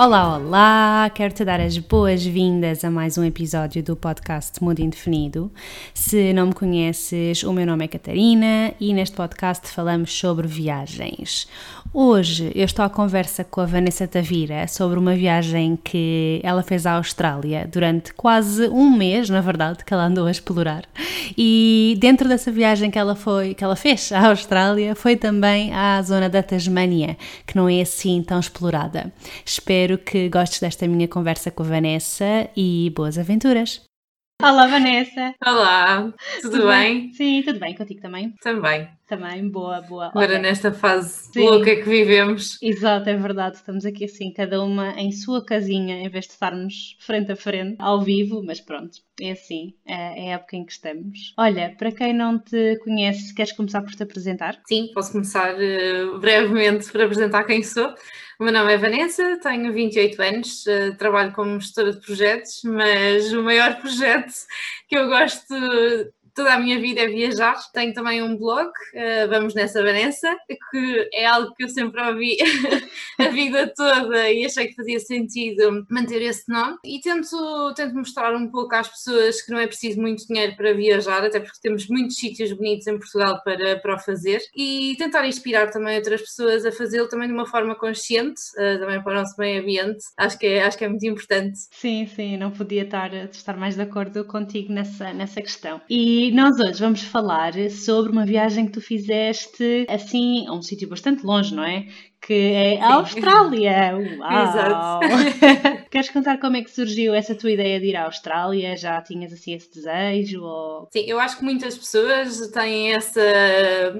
Olá, olá! Quero-te dar as boas-vindas a mais um episódio do podcast Mundo Indefinido. Se não me conheces, o meu nome é Catarina e neste podcast falamos sobre viagens. Hoje eu estou à conversa com a Vanessa Tavira sobre uma viagem que ela fez à Austrália durante quase um mês, na verdade, que ela andou a explorar. E dentro dessa viagem que ela foi, que ela fez à Austrália, foi também à zona da Tasmânia, que não é assim tão explorada. Espero que gostes desta minha conversa com a Vanessa e boas aventuras. Olá, Vanessa. Olá, tudo, tudo bem? bem? Sim, tudo bem contigo também? Também. Também, boa, boa. Agora okay. nesta fase Sim. louca que vivemos. Exato, é verdade. Estamos aqui assim, cada uma em sua casinha, em vez de estarmos frente a frente, ao vivo, mas pronto, é assim, é, é a época em que estamos. Olha, para quem não te conhece, queres começar por te apresentar? Sim, posso começar uh, brevemente por apresentar quem sou. O meu nome é Vanessa, tenho 28 anos, uh, trabalho como gestora de projetos, mas o maior projeto que eu gosto toda a minha vida é viajar. Tenho também um blog, uh, Vamos Nessa Vanessa, que é algo que eu sempre ouvi a vida toda e achei que fazia sentido manter esse nome. E tento, tento mostrar um pouco às pessoas que não é preciso muito dinheiro para viajar, até porque temos muitos sítios bonitos em Portugal para, para o fazer. E tentar inspirar também outras pessoas a fazê-lo também de uma forma consciente, uh, também para o nosso meio ambiente. Acho que é, acho que é muito importante. Sim, sim, não podia estar, estar mais de acordo contigo nessa, nessa questão. E e nós hoje vamos falar sobre uma viagem que tu fizeste assim a um sítio bastante longe, não é? Que é a Austrália. Uau! Exato. Queres contar como é que surgiu essa tua ideia de ir à Austrália? Já tinhas assim esse desejo? Ou... Sim, eu acho que muitas pessoas têm essa,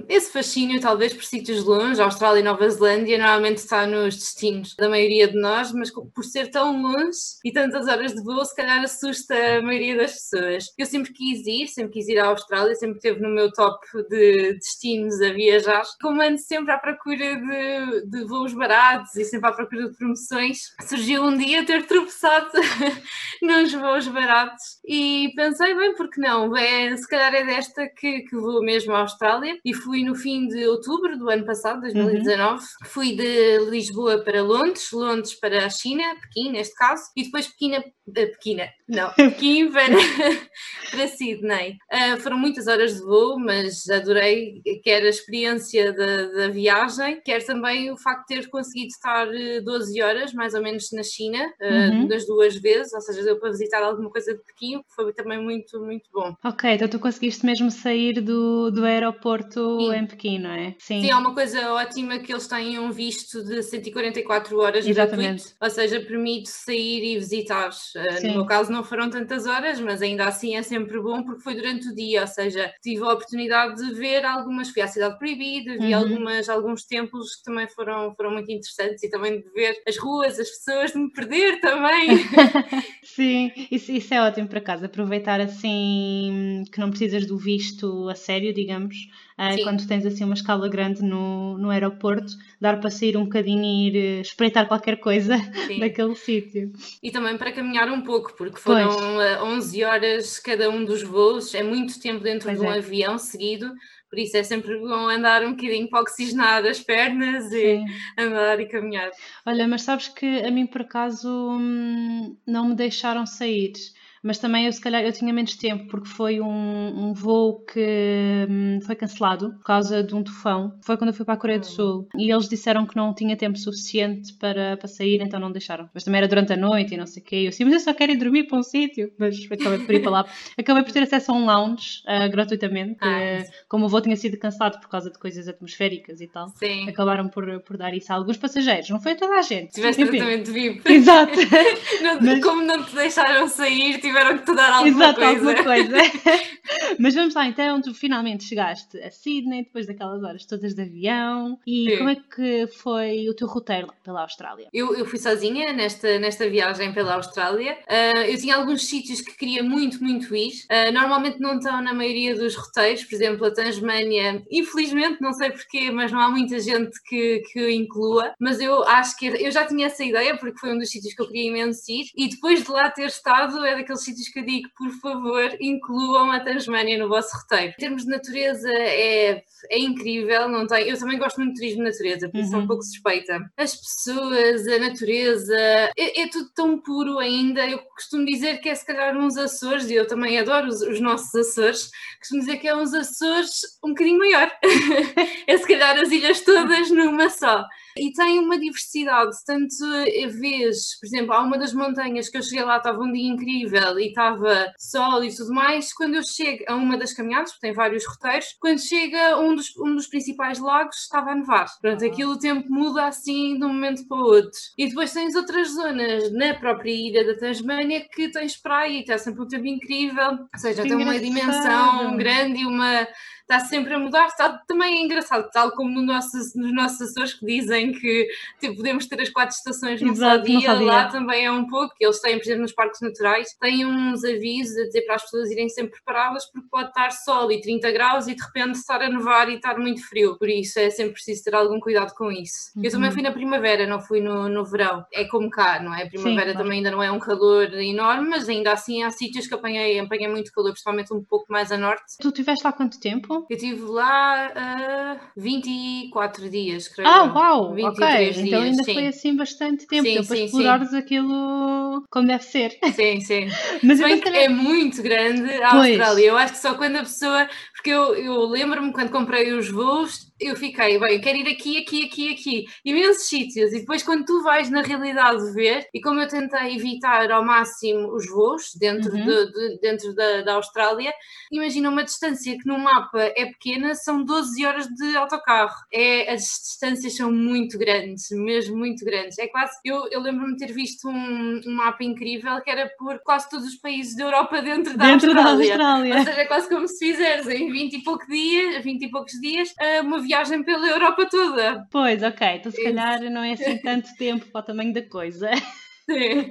esse fascínio, talvez, por sítios longe. A Austrália e Nova Zelândia normalmente está nos destinos da maioria de nós, mas por ser tão longe e tantas horas de voo, se calhar assusta a maioria das pessoas. Eu sempre quis ir, sempre quis ir à Austrália, sempre esteve no meu top de destinos a viajar. Como ando sempre à procura de de voos baratos e sempre à procura de promoções, surgiu um dia ter tropeçado nos voos baratos e pensei, bem, porque não? É, se calhar é desta que, que vou mesmo à Austrália e fui no fim de outubro do ano passado, 2019. Uhum. Fui de Lisboa para Londres, Londres para a China, Pequim neste caso, e depois Pequim, uh, Pequina, não, Pequim para, para Sydney. Uh, foram muitas horas de voo, mas adorei quer a experiência da, da viagem, quer também o facto de ter conseguido estar 12 eh, horas, mais ou menos, na China, eh, uhum. das duas vezes, ou seja, deu para visitar alguma coisa de Pequim, que foi também muito, muito bom. Ok, então tu conseguiste mesmo sair do, do aeroporto Sim. em Pequim, não é? Sim. Sim, há uma coisa ótima que eles têm um visto de 144 horas Exatamente. gratuito, ou seja, permite sair e visitar. Eh, Sim. No meu caso não foram tantas horas, mas ainda assim é sempre bom porque foi durante o dia, ou seja, tive a oportunidade de ver algumas, fui à Cidade Proibida, vi uhum. algumas, alguns templos que também foram foram, foram muito interessantes e também de ver as ruas, as pessoas, de me perder também. Sim, isso, isso é ótimo para casa, aproveitar assim que não precisas do visto a sério, digamos, uh, quando tens assim uma escala grande no, no aeroporto, dar para sair um bocadinho e ir eh, espreitar qualquer coisa Sim. daquele sítio. E também para caminhar um pouco, porque foram pois. 11 horas cada um dos voos, é muito tempo dentro pois de um é. avião seguido por isso é sempre bom andar um bocadinho para oxigenar as pernas e Sim. andar e caminhar. Olha, mas sabes que a mim por acaso hum, não me deixaram sair mas também eu se calhar eu tinha menos tempo porque foi um, um voo que hum, foi cancelado por causa de um tufão. Foi quando eu fui para a Coreia do hum. Sul e eles disseram que não tinha tempo suficiente para, para sair, então não deixaram. Mas também era durante a noite e não sei o quê. Eu assim, mas eu só quero ir dormir para um sítio. Mas acabei por ir para lá. Acabei por ter acesso a um lounge uh, gratuitamente, ah, como o voo tinha sido cancelado por causa de coisas atmosféricas e tal. Sim. Acabaram por, por dar isso a alguns passageiros, não foi toda a gente. Tiveste tratamento VIP. Exato. não, mas... Como não te deixaram sair, tiveram que te dar alguma Exato, coisa. alguma coisa. Mas vamos lá, então tu finalmente chegaste a Sydney depois daquelas horas todas de avião e Sim. como é que foi o teu roteiro pela Austrália? Eu, eu fui sozinha nesta, nesta viagem pela Austrália. Ah, eu tinha alguns sítios que queria muito, muito ir. Ah, normalmente não estão na maioria dos roteiros, por exemplo, a Tasmânia, infelizmente, não sei porquê, mas não há muita gente que, que o inclua. Mas eu acho que eu já tinha essa ideia, porque foi um dos sítios que eu queria imenso ir. E depois de lá ter estado, é daqueles sítios que eu digo, por favor, incluam a Tasmânia no vosso roteiro. Em termos de natureza, é, é incrível. Não tem, eu também gosto muito de turismo de natureza, por isso sou um Uhum. pouco suspeita. As pessoas, a natureza, é, é tudo tão puro ainda. Eu costumo dizer que é se calhar uns Açores, e eu também adoro os, os nossos Açores, costumo dizer que é uns Açores um bocadinho maior. é se calhar as ilhas todas numa só. E tem uma diversidade, tanto eh, vês, por exemplo, há uma das montanhas que eu cheguei lá, estava um dia incrível e estava sol e tudo mais. Quando eu chego a uma das caminhadas, porque tem vários roteiros, quando chega a um dos, um dos principais lagos, estava a nevar. Pronto, aquilo o tempo muda assim de um momento para o outro. E depois tens outras zonas na própria ilha da Tasmânia que tens praia e está sempre um tempo incrível, ou seja, Que tem uma dimensão grande e uma está sempre a mudar, está, também é engraçado, tal como no nosso, nos nossos Açores que dizem que tipo, podemos ter as quatro estações num só dia, lá também é um pouco, eles têm, por exemplo, nos parques naturais, têm uns avisos a dizer para as pessoas irem sempre preparadas porque pode estar sol e 30 graus e de repente estar a nevar e estar muito frio, por isso é sempre preciso ter algum cuidado com isso. Eu também Uhum. fui na primavera, não fui no, no verão, é como cá, não é? A primavera claro. também ainda não é um calor enorme, mas ainda assim há sítios que apanhei, apanhei muito calor, principalmente um pouco mais a norte. Tu estiveste lá quanto tempo? Eu estive lá ah, 24 dias, creio. Ah, uau! 23 ok, então dias, ainda sim. foi assim bastante tempo Sim, para sim, explorares aquilo como deve ser. Sim, sim. Mas bem é muito grande a Pois. Austrália. Eu acho que só quando a pessoa. Porque eu, eu lembro-me quando comprei os voos, eu fiquei, bem, eu quero ir aqui, aqui, aqui, aqui, imensos sítios. E depois, quando tu vais na realidade ver, e como eu tentei evitar ao máximo os voos dentro, Uhum. de- de- dentro da, da Austrália, imagina uma distância que no mapa é pequena, são 12 horas de autocarro. É, as distâncias são muito grandes, mesmo muito grandes. É quase. Eu, eu lembro-me de ter visto um, um mapa incrível que era por quase todos os países da Europa dentro da dentro da Austrália. Austrália. Ou seja, é quase como se fizeres em 20 e, pouco dias, 20 e poucos dias eh, uma viagem pela Europa toda. Pois, ok, então se Isso. calhar não é assim tanto tempo para o tamanho da coisa. Sim.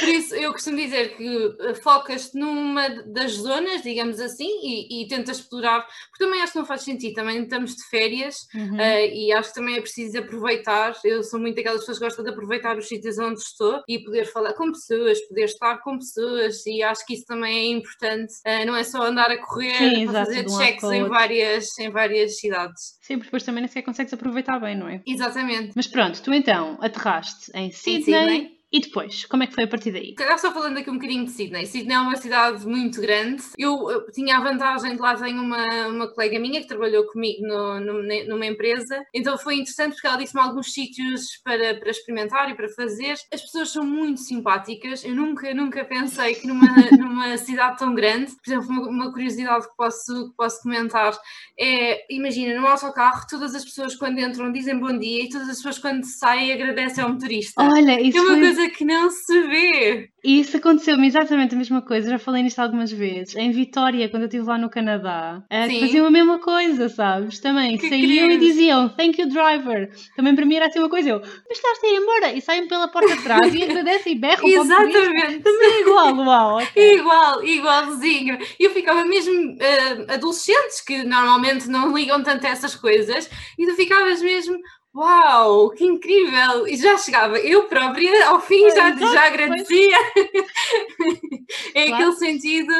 Por isso, eu costumo dizer que eh, focas-te numa das zonas, digamos assim, e, e tentas explorar, porque também acho que não faz sentido, também estamos de férias Uhum. eh, e acho que também é preciso aproveitar. Eu sou muito daquelas pessoas que gostam de aproveitar os sítios onde estou e poder falar com pessoas, poder estar com pessoas, e acho que isso também é importante. Eh, não é só andar a correr Sim, exato, fazer um checks em várias, em várias cidades. Sim, porque depois também nem sequer consegues aproveitar bem, não é? Exatamente. Mas pronto, tu então aterraste em Sydney, Sydney. E depois, como é que foi a partir daí? Calhar só falando aqui um bocadinho de Sydney. Sydney é uma cidade muito grande. Eu, eu tinha a vantagem de lá tenho uma, uma colega minha que trabalhou comigo no- no- numa empresa, então foi interessante porque ela disse-me alguns sítios para, para experimentar e para fazer. As pessoas são muito simpáticas. Eu nunca, nunca pensei que numa, numa cidade tão grande, por exemplo, uma, uma curiosidade que posso, que posso comentar é, imagina, no autocarro, todas as pessoas quando entram dizem bom dia e todas as pessoas quando saem agradecem ao motorista. Olha, isso, é uma foi- coisa que não se vê. isso aconteceu-me exatamente a mesma coisa, já falei nisto algumas vezes. Em Vitória, quando eu estive lá no Canadá, eh, Sim. faziam a mesma coisa, sabes? Também Que saíam e queridos. diziam thank you driver. Também para mim era assim uma coisa, eu, mas estás a ir embora? E saem pela porta de trás e agradecem e berram. Exatamente. Também é igual, uau. ok. Igual, igualzinho. E eu ficava mesmo eh, adolescentes que normalmente não ligam tanto a essas coisas e tu ficavas mesmo. Uau, que incrível! E já chegava, eu própria, ao fim, já, Exato, já agradecia. é Claro. aquele sentido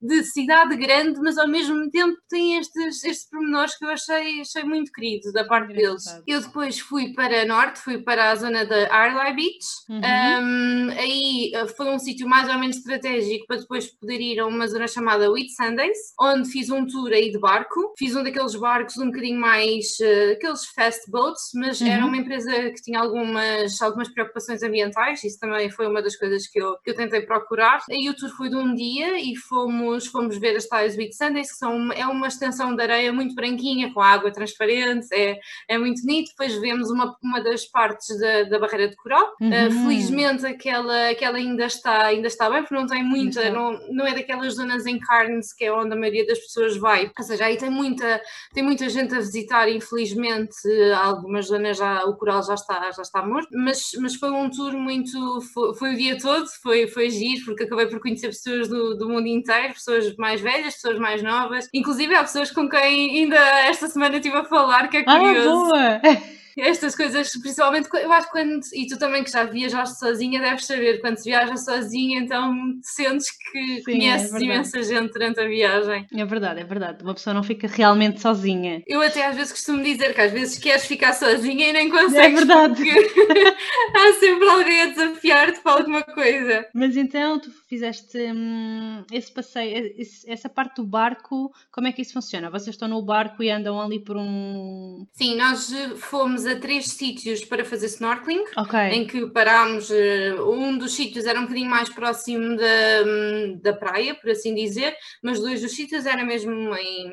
de cidade grande, mas ao mesmo tempo tem estes, estes pormenores que eu achei, achei muito querido da parte deles. Engraçado. Eu depois fui para norte, fui para a zona da Arley Beach. Uhum. Um, aí uh, foi um sítio mais ou menos estratégico para depois poder ir a uma zona chamada Whit Sundays, onde fiz um tour aí de barco. Fiz um daqueles barcos um bocadinho mais, uh, aqueles fast boats, mas uhum. era uma empresa que tinha algumas, algumas preocupações ambientais, isso também foi uma das coisas que eu, que eu tentei procurar. Aí o tour foi de um dia e fomos, fomos ver as tais Beach Sundays, que são, é uma extensão de areia muito branquinha, com água transparente, é, é muito bonito. Depois vemos uma, uma das partes da, da barreira de coral. Uhum. Uh, felizmente aquela, aquela ainda, está, ainda está bem, porque não tem muita, não, não é daquelas zonas em Carnes, que é onde a maioria das pessoas vai. Ou seja, aí tem muita, tem muita gente a visitar, infelizmente, algumas zonas já, o coral já está, já está morto, mas, mas foi um tour muito, foi, foi o dia todo, foi, foi giro, porque acabei por conhecer pessoas do, do mundo inteiro, pessoas mais velhas, pessoas mais novas, inclusive há pessoas com quem ainda esta semana estive a falar, que é ah, curioso. Ah, boa! Estas coisas, principalmente, eu acho que quando, e tu também que já viajaste sozinha, deves saber, quando se viaja sozinha, então sentes que Sim, conheces é imensa gente durante a viagem. É verdade, é verdade. Uma pessoa não fica realmente sozinha. Eu até às vezes costumo dizer que às vezes queres ficar sozinha e nem consegues. É verdade. há sempre alguém a desafiar-te para alguma coisa. Mas então tu fizeste hum, esse passeio, esse, essa parte do barco, como é que isso funciona? Vocês estão no barco e andam ali por um. Sim, nós fomos fomos a três sítios para fazer snorkeling, okay. em que parámos. Eh, um dos sítios era um bocadinho mais próximo da, da praia, por assim dizer, mas dois dos sítios era mesmo em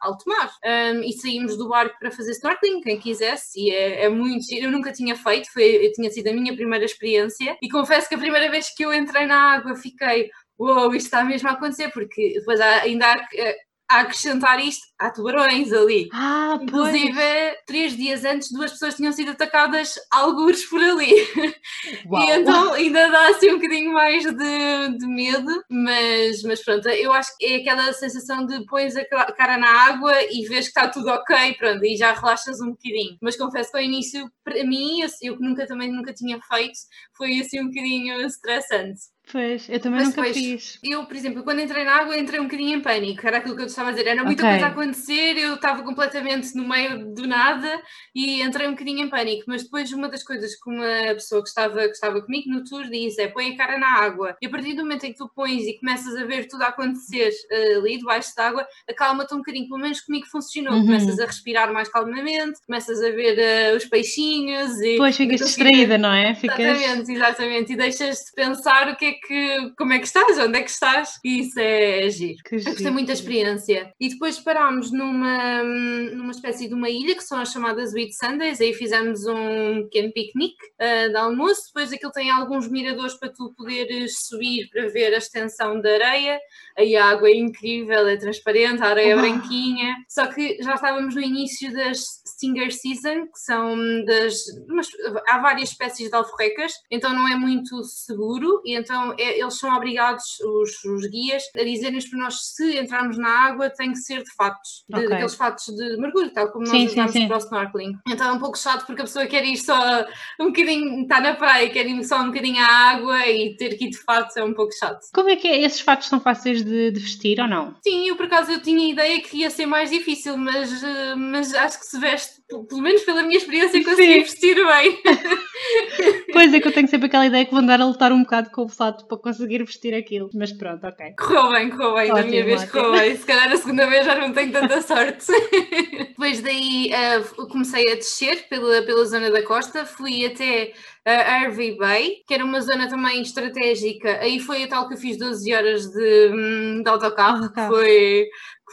alto mar. Um, e saímos do barco para fazer snorkeling, quem quisesse, e é, é muito. Eu nunca tinha feito, foi, tinha sido a minha primeira experiência, e confesso que a primeira vez que eu entrei na água fiquei. Uou, wow, isto está mesmo a acontecer, porque depois ainda há eh, a acrescentar isto, há tubarões ali. Ah, Inclusive, pois. três dias antes, duas pessoas tinham sido atacadas algures por ali. Uau. E então ainda dá assim um bocadinho mais de, de medo, mas, mas pronto, eu acho que é aquela sensação de pões a cara na água e vês que está tudo ok, pronto, e já relaxas um bocadinho. Mas confesso que ao início, para mim, eu que nunca também nunca tinha feito, foi assim um bocadinho estressante. Pois, eu também Mas nunca fiz. Eu, por exemplo, quando entrei na água, entrei um bocadinho em pânico. Era aquilo que eu estava a dizer. Era muita okay. coisa a acontecer, eu estava completamente no meio do nada e entrei um bocadinho em pânico. Mas depois, uma das coisas que uma pessoa que estava, que estava comigo no tour disse é: põe a cara na água. E a partir do momento em que tu pões e começas a ver tudo a acontecer uh, ali debaixo d'água, acalma-te um bocadinho. Pelo menos comigo funcionou. Uhum. Começas a respirar mais calmamente, começas a ver uh, os peixinhos. E depois ficas distraída, não é? Ficas... Exatamente, exatamente. E deixas de pensar o que é que, como é que estás, onde é que estás, e isso é giro. Que giro. Gostei muito da experiência. E depois parámos numa, numa espécie de uma ilha que são as chamadas Wheat Sundays, aí fizemos um pequeno piquenique uh, de almoço, depois aquilo tem alguns miradores para tu poderes subir para ver a extensão da areia, aí a água é incrível, é transparente, a areia é branquinha, só que já estávamos no início das Stinger Season, que são das. Mas, há várias espécies de alforrecas, então não é muito seguro, e então é, eles são obrigados, os, os guias, a dizerem-nos para nós se entrarmos na água tem que ser de fatos, de, okay. daqueles fatos de mergulho, tal como sim, nós sim, sim. para o snorkeling. Então é um pouco chato porque a pessoa quer ir só um bocadinho, está na praia, quer ir só um bocadinho à água e ter que ir de fatos é um pouco chato. Como é que é? Esses fatos são fáceis de, de vestir ou não? Sim, eu por acaso eu tinha a ideia que ia ser mais difícil, mas, eh, mas acho que se veste pelo menos pela minha experiência, consegui vestir bem. pois é que eu tenho sempre aquela ideia que vou andar a lutar um bocado com o para conseguir vestir aquilo. Mas pronto, ok. Correu bem, correu bem. Ótimo, minha vez correu bem. Se calhar a segunda vez já não tenho tanta sorte. Depois daí uh, comecei a descer pela, pela zona da costa, fui até a Hervey Bay, que era uma zona também estratégica. Aí foi a tal que eu fiz 12 horas de, hum, de autocarro, que foi,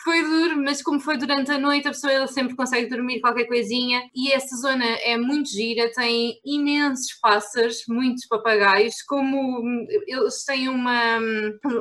foi duro, mas como foi durante a noite, a pessoa sempre consegue dormir qualquer coisinha. E essa zona é muito gira, tem imensos pássaros, muitos papagaios, como eles têm uma,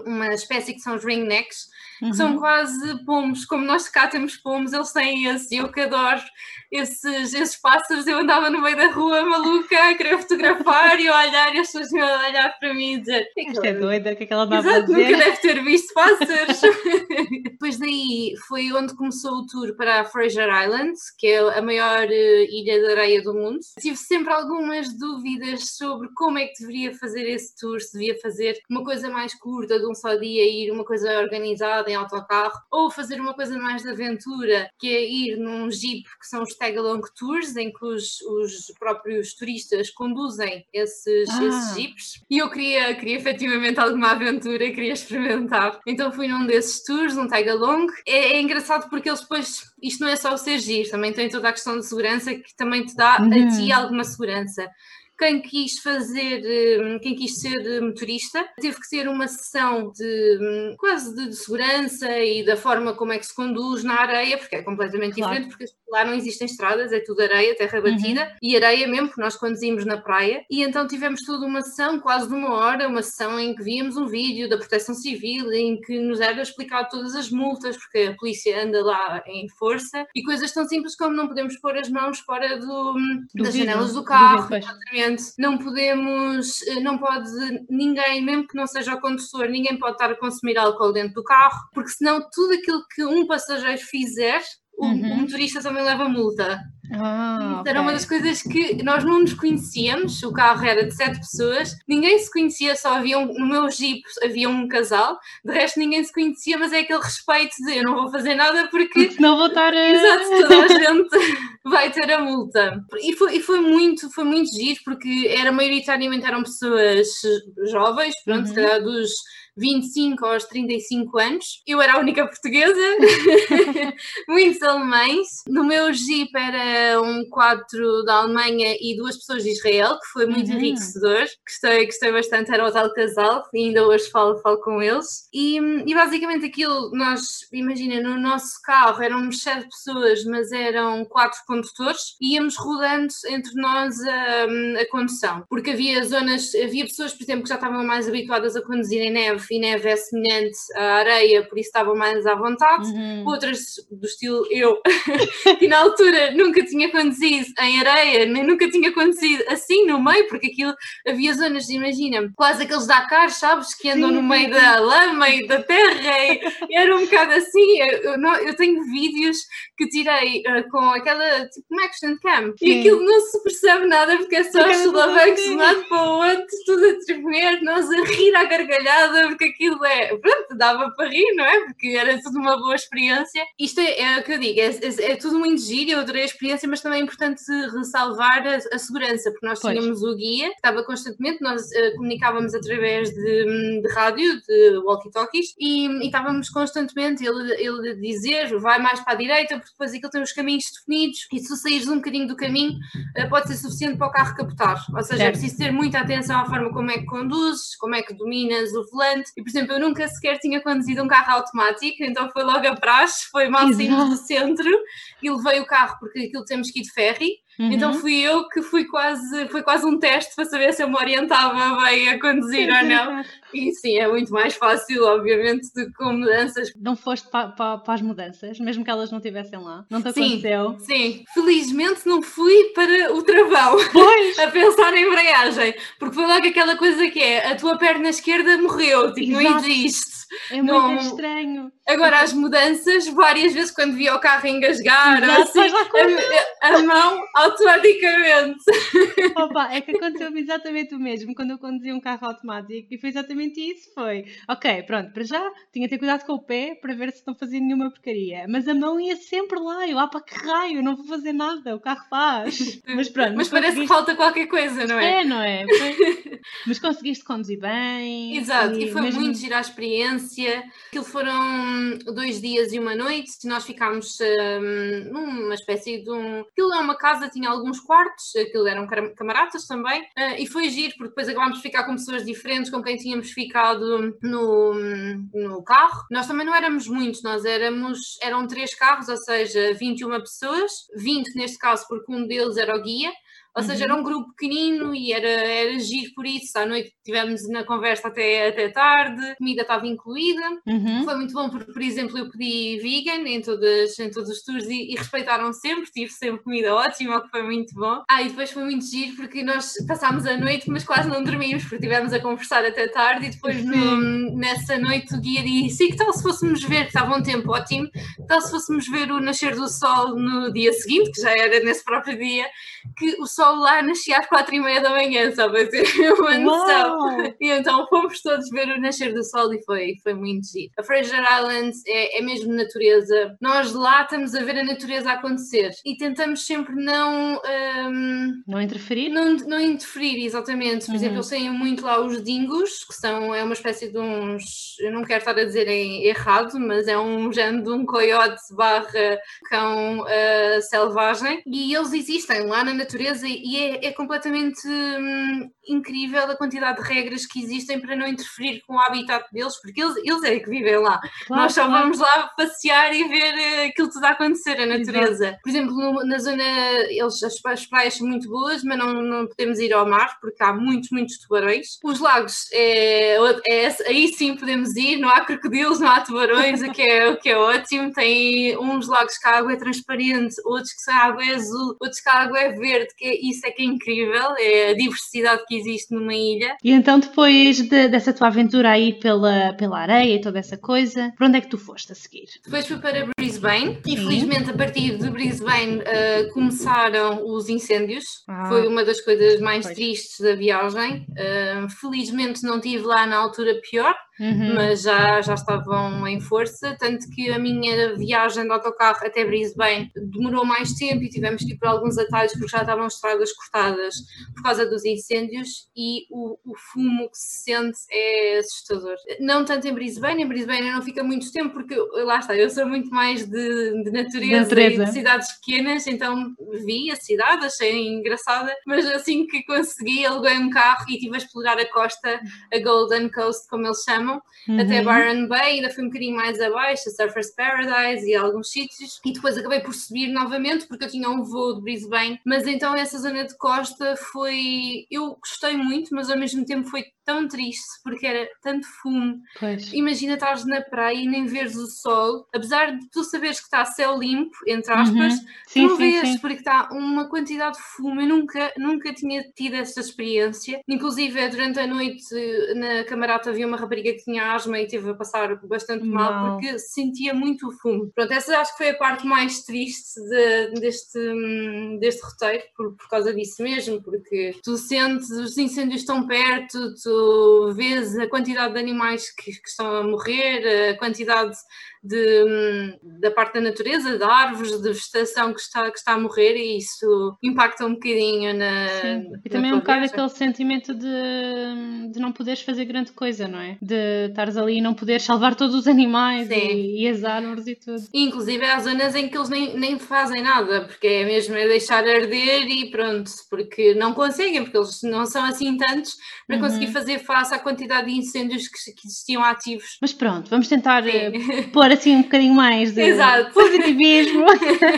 uma espécie que são os ringnecks, que uhum. são quase pomos, como nós cá temos pomos, eles têm esse, eu que adoro esses, esses pássaros, eu andava no meio da rua maluca a querer fotografar e a olhar e as pessoas iam olhar para mim e dizer Isto é doida, o que é que ela vai fazer? Nunca deve ter visto pássaros. Depois daí foi onde começou o tour para a Fraser Island, que é a maior uh, ilha de areia do mundo. Tive sempre algumas dúvidas sobre como é que deveria fazer esse tour, se devia fazer uma coisa mais curta, de um só dia, ir uma coisa organizada em autocarro, ou fazer uma coisa mais de aventura, que é ir num jeep, que são os tag-along tours, em que os, os próprios turistas conduzem esses, ah. esses jeeps. E eu queria, queria efetivamente alguma aventura, queria experimentar. Então fui num desses tours, um tag-along. É, é engraçado porque eles depois isto não é só o ser giro, também tem toda a questão de segurança que também te dá uhum. a ti alguma segurança quem quis fazer, hum, quem quis ser motorista, teve que ter uma sessão de hum, quase de, de segurança e da forma como é que se conduz na areia, porque é completamente claro. diferente, porque lá não existem estradas, é tudo areia, terra batida uhum. e areia mesmo, porque nós conduzimos na praia. E então tivemos toda uma sessão, quase de uma hora, uma sessão em que víamos um vídeo da Proteção Civil, em que nos era explicado todas as multas, porque a polícia anda lá em força, e coisas tão simples como não podemos pôr as mãos fora do, do das vidro, janelas do carro, do exatamente. Não podemos, eh, não pode ninguém, mesmo que não seja o condutor, ninguém pode estar a consumir álcool dentro do carro, porque senão tudo aquilo que um passageiro fizer uhum. o motorista também leva multa. Ah, okay. Era uma das coisas que nós não nos conhecíamos, o carro era de sete pessoas, ninguém se conhecia, só havia um, no meu jeep havia um casal, de resto ninguém se conhecia, mas é aquele respeito de eu não vou fazer nada porque não vou estar a... Exato, toda a gente vai ter a multa. E foi, e foi muito, foi muito giro porque era maioritariamente eram pessoas jovens, pronto, uhum. se calhar dos 25 aos 35 anos. Eu era a única portuguesa, muitos alemães. No meu Jeep era um quatro da Alemanha e duas pessoas de Israel, que foi muito uhum. enriquecedor. Gostei, gostei bastante, era o tal casal e ainda hoje falo, falo com eles. E, e basicamente aquilo, nós, imagina, no nosso carro éramos sete pessoas, mas eram quatro condutores e íamos rodando entre nós a, a condução, porque havia zonas, havia pessoas, por exemplo, que já estavam mais habituadas a conduzir em neve e neve é semelhante à areia, por isso estavam mais à vontade. Uhum. Outras do estilo eu, que na altura nunca tinha conduzido em areia, nem nunca tinha conduzido assim no meio, porque aquilo havia zonas, imagina, quase aqueles Dakar, sabes, que andam sim, no meio da lama e da terra, e era um bocado assim. Eu, não, eu tenho vídeos que tirei uh, com aquela tipo action cam sim. e aquilo não se percebe nada porque é só os solavancos de um lado para o outro, tudo a tremer, nós a rir à gargalhada porque aquilo é, pronto, dava para rir, não é? Porque era tudo uma boa experiência. Isto é, é o que eu digo, é, é, é, tudo muito giro, eu adorei a experiência, mas também é importante ressalvar a, a segurança, porque nós pois. tínhamos o guia, que estava constantemente, nós uh, comunicávamos através de, de rádio, de walkie-talkies, e, e, estávamos constantemente ele, ele dizer, vai mais para a direita, porque depois aquilo tem os caminhos definidos, e se saíres um bocadinho do caminho, uh, pode ser suficiente para o carro capotar. Ou seja, é é preciso ter muita atenção à forma como é que conduzes, como é que dominas o volante, e, por exemplo, eu nunca sequer tinha conduzido um carro automático, então foi logo a praxe, foi mal saímos do centro e levei o carro porque aquilo temos que ir de ferry uhum. Então fui eu que fui quase, foi quase um teste para saber se eu me orientava bem a conduzir ou não. E sim, é muito mais fácil, obviamente, do que com mudanças. Não foste para, para, para as mudanças, mesmo que elas não estivessem lá? Não te aconteceu? Sim, sim. Felizmente não fui para o travão pois. a pensar na embreagem, porque foi logo aquela coisa que é a tua perna esquerda morreu, tipo, não existe. É muito não... estranho. Agora, as mudanças, várias vezes quando via o carro engasgar, assim, a, a, mão automaticamente. Opa, é que aconteceu exatamente o mesmo quando eu conduzia um carro automático e foi exatamente isso. Foi, ok, pronto, para já tinha que ter cuidado com o pé para ver se não fazia nenhuma porcaria, mas a mão ia sempre lá, eu, ah, para que raio, não vou fazer nada, o carro faz. Mas pronto. Mas, mas parece que falta qualquer coisa, não é? É, não é? Foi... mas conseguiste conduzir bem. Exato, e, e foi mesmo... muito girar a experiência. Aquilo foram dois dias e uma noite, nós ficámos um, numa espécie de um. Aquilo é uma casa, tinha alguns quartos, aquilo eram camaradas também, uh, e foi giro, porque depois acabámos de ficar com pessoas diferentes com quem tínhamos ficado no, no carro. Nós também não éramos muitos, nós éramos, eram três carros, ou seja, 21 pessoas, 20 neste caso, porque um deles era o guia, ou uhum. seja, era um grupo pequenino e era, era giro por isso. À noite tivemos na conversa até, até tarde, a comida estava incluída. Uhum. Foi muito bom porque, por exemplo, eu pedi vegan em, todas, em todos os tours e, e respeitaram sempre, tive sempre comida ótima, que foi muito bom. Ah, e depois foi muito giro porque nós passámos a noite, mas quase não dormimos, porque estivemos a conversar até tarde e depois no, nessa noite o guia disse: que tal se fôssemos ver, que estava um tempo ótimo, que tal se fôssemos ver o nascer do sol no dia seguinte, que já era nesse próprio dia, que o sol sol lá nascia às quatro e meia da manhã, só para ter uma noção. E então fomos todos ver o nascer do sol e foi, foi muito giro. A Fraser Island é, é mesmo natureza. Nós lá estamos a ver a natureza acontecer e tentamos sempre não. Um, não interferir? Não, não interferir, exatamente. Por uhum. exemplo, eles têm muito lá os dingos, que são, é uma espécie de uns. Eu não quero estar a dizer errado, mas é um género de um coiote barra cão uh, selvagem. E eles existem lá na natureza e é, é completamente hum, incrível a quantidade de regras que existem para não interferir com o habitat deles, porque eles, eles é que vivem lá. Claro, Nós só claro. vamos lá passear e ver uh, aquilo tudo a acontecer, a natureza. Exato. Por exemplo, no, na zona, eles, as, as, praias são muito boas, mas não, não podemos ir ao mar porque há muitos, muitos tubarões. Os lagos, é, é, aí sim podemos ir, não há crocodilos, não há tubarões, o que é, o que é ótimo. Tem uns lagos que a água é transparente, outros que a água é azul, outros que a água é verde, que é, isso é que é incrível, é a diversidade que existe numa ilha. E então depois de, dessa tua aventura aí pela, pela areia e toda essa coisa, para onde é que tu foste a seguir? Depois fui para Brisbane, Sim. infelizmente a partir de Brisbane uh, começaram os incêndios, ah. foi uma das coisas mais pois. tristes da viagem, uh, felizmente não tive lá na altura pior, uhum. mas já, já estavam em força, tanto que a minha viagem de autocarro até Brisbane demorou mais tempo e tivemos que ir por alguns atalhos porque já estavam estradas cortadas por causa dos incêndios e o, o fumo que se sente é assustador. Não tanto em Brisbane, em Brisbane não fica muito tempo porque lá está, eu sou muito mais de, de natureza, natureza, e de cidades pequenas, então vi a cidade, achei engraçada, mas assim que consegui, aluguei um carro e estive a explorar a costa, a Golden Coast, como eles chamam chamam, uhum. até Byron Bay, ainda fui um bocadinho mais abaixo, a Surfers Paradise e alguns sítios, e depois acabei por subir novamente porque eu tinha um voo de Brisbane, mas então essa zona de costa foi, eu gostei muito, mas ao mesmo tempo foi tão triste porque era tanto fumo. Pois. Imagina estares na praia e nem veres o sol, apesar de tu saberes que está céu limpo, entre aspas, uhum. sim, tu não vês sim. porque está uma quantidade de fumo. Eu nunca, nunca tinha tido essa experiência. Inclusive, durante a noite na camarata havia uma rapariga que tinha asma e teve a passar bastante mal, mal porque sentia muito o fumo. Pronto, essa acho que foi a parte mais triste de, deste, deste roteiro, por, por causa disso mesmo, porque tu sentes os incêndios tão perto, tu vês a quantidade de animais que, que estão a morrer, a quantidade de, da parte da natureza, de árvores, de vegetação que está, que está a morrer e isso impacta um bocadinho na. Sim. E também um bocado aquele sentimento de, de não poderes fazer grande coisa, não é? De estares ali e não poderes salvar todos os animais e, e, as árvores e tudo. inclusive há zonas em que eles nem, nem fazem nada, porque é mesmo é deixar arder e pronto, porque não conseguem, porque eles não são assim tantos para uhum. conseguir fazer face à quantidade de incêndios que, que existiam ativos. Mas pronto, vamos tentar uh, pôr assim um bocadinho mais de Exato. positivismo.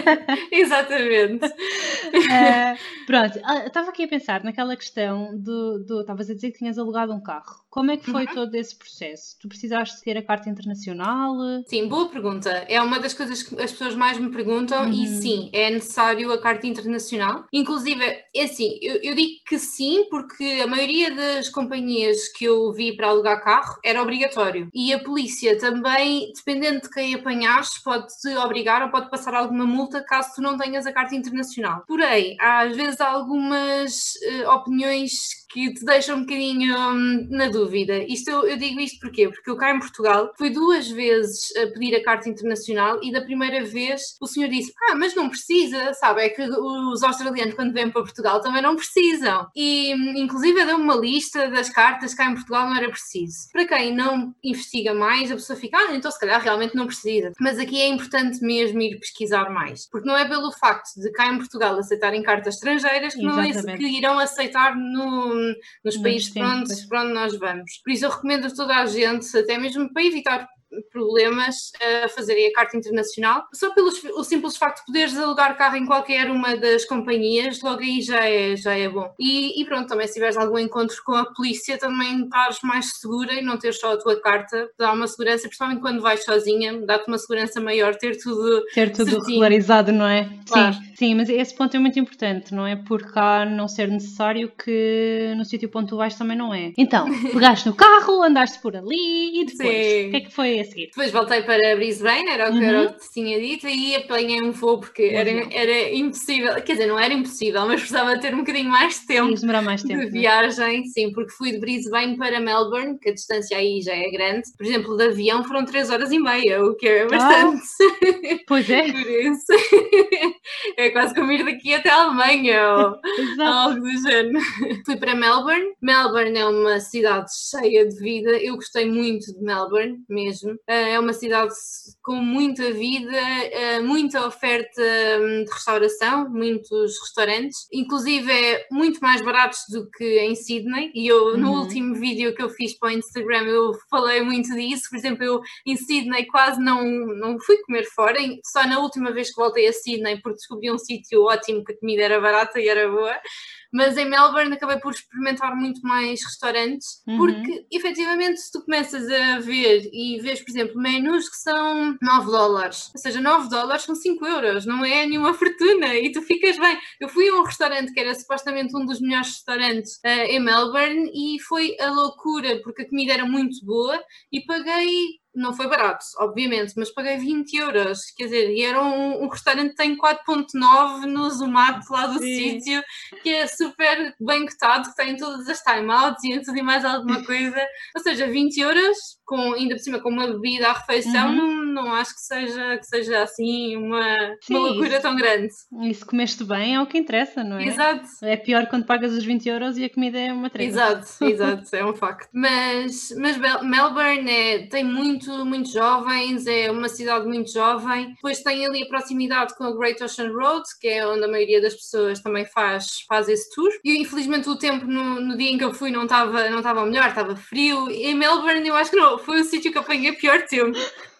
Exatamente. Uh, pronto, ah, estava aqui a pensar naquela questão do. Estavas a dizer que tinhas alugado um carro. Como é que foi uhum. todo esse processo? Tu precisaste ter a carta internacional? Sim, boa pergunta. É uma das coisas que as pessoas mais me perguntam uhum. e sim, é necessário a carta internacional. Inclusive, é assim, eu, eu, digo que sim, porque a maioria das companhias que eu vi para alugar carro era obrigatório. E a polícia também, dependendo de quem apanhares, pode-te obrigar ou pode passar alguma multa caso tu não tenhas a carta internacional. Porém, às vezes há algumas uh, opiniões que te deixam um bocadinho hum, na dúvida. Isto eu, eu, digo isto porquê? Porque eu cá em Portugal fui duas vezes a pedir a carta internacional e da primeira vez o senhor disse: Ah, mas não precisa, sabe? É que os australianos, quando vêm para Portugal, também não precisam. E hum, inclusive deu uma lista das cartas cá em Portugal não era preciso. Para quem não investiga mais, a pessoa fica, ah, então se calhar realmente não precisa. Mas aqui é importante mesmo ir pesquisar mais, porque não é pelo facto de cá em Portugal aceitarem cartas estrangeiras que não é que irão aceitar no nos países para onde, para onde nós vamos. Por isso eu recomendo a toda a gente, até mesmo para evitar problemas a fazerem a carta internacional. Só pelo o simples facto de poderes alugar carro em qualquer uma das companhias, logo aí já é, já é bom. E, e pronto, também se tiveres algum encontro com a polícia, também estás mais segura e não ter só a tua carta, dá uma segurança, principalmente quando vais sozinha, dá-te uma segurança maior ter tudo. Ter tudo certinho. regularizado, não é? Claro. Sim, sim, mas esse ponto é muito importante, não é? Por cá não ser necessário que no sítio onde tu vais também não é. Então, pegaste no carro, andaste por ali e depois, sim. o que é que foi seguir. Depois voltei para Brisbane, era o que, uhum. era o que te tinha dito, e apanhei um voo porque era, era impossível, quer dizer, não era impossível, mas precisava ter um bocadinho mais de tempo, mais tempo de né? viagem, sim, porque fui de Brisbane para Melbourne, que a distância aí já é grande. Por exemplo, de avião foram 3 horas e meia, o que é ah, bastante. Ah, pois é. Por isso, é quase como ir daqui até a Alemanha ou algo do género. Fui para Melbourne. Melbourne é uma cidade cheia de vida, eu gostei muito de Melbourne mesmo. Eh, é uma cidade com muita vida, eh, muita oferta hum, de restauração, muitos restaurantes, inclusive é muito mais baratos do que em Sydney. E eu, uhum. no último vídeo que eu fiz para o Instagram, eu falei muito disso. Por exemplo, eu em Sydney quase não, não fui comer fora, só na última vez que voltei a Sydney, porque descobri um sítio ótimo que a comida era barata e era boa mas em Melbourne acabei por experimentar muito mais restaurantes, uhum. porque efetivamente se tu começas a ver e vês, por exemplo, menus que são 9 dólares, ou seja, 9 dólares são 5 euros, não é nenhuma fortuna e tu ficas bem. Eu fui a um restaurante que era supostamente um dos melhores restaurantes uh, em Melbourne e foi a loucura, porque a comida era muito boa e paguei não foi barato, obviamente, mas paguei 20 euros, quer dizer, e era um, um restaurante que tem 4.9 no Zumato lá do sítio, que é super bem cotado, que tem todas as timeouts e tudo e mais alguma coisa, ou seja, 20 euros, com, ainda por cima com uma bebida à refeição, uhum. não, não acho que seja, que seja assim uma, Sim, uma loucura isso, tão grande. E se comeste bem é o que interessa, não é? Exato. É pior quando pagas os 20 euros e a comida é uma treta. Exato, exato, é um facto. Mas, mas Melbourne é, tem muito muito, muito jovens, é uma cidade muito jovem. Depois tem ali a proximidade com a Great Ocean Road, que é onde a maioria das pessoas também faz, faz esse tour. E infelizmente o tempo no, no dia em que eu fui não estava não estava melhor, estava frio. Em Melbourne eu acho que não, foi o sítio que apanhei pior tempo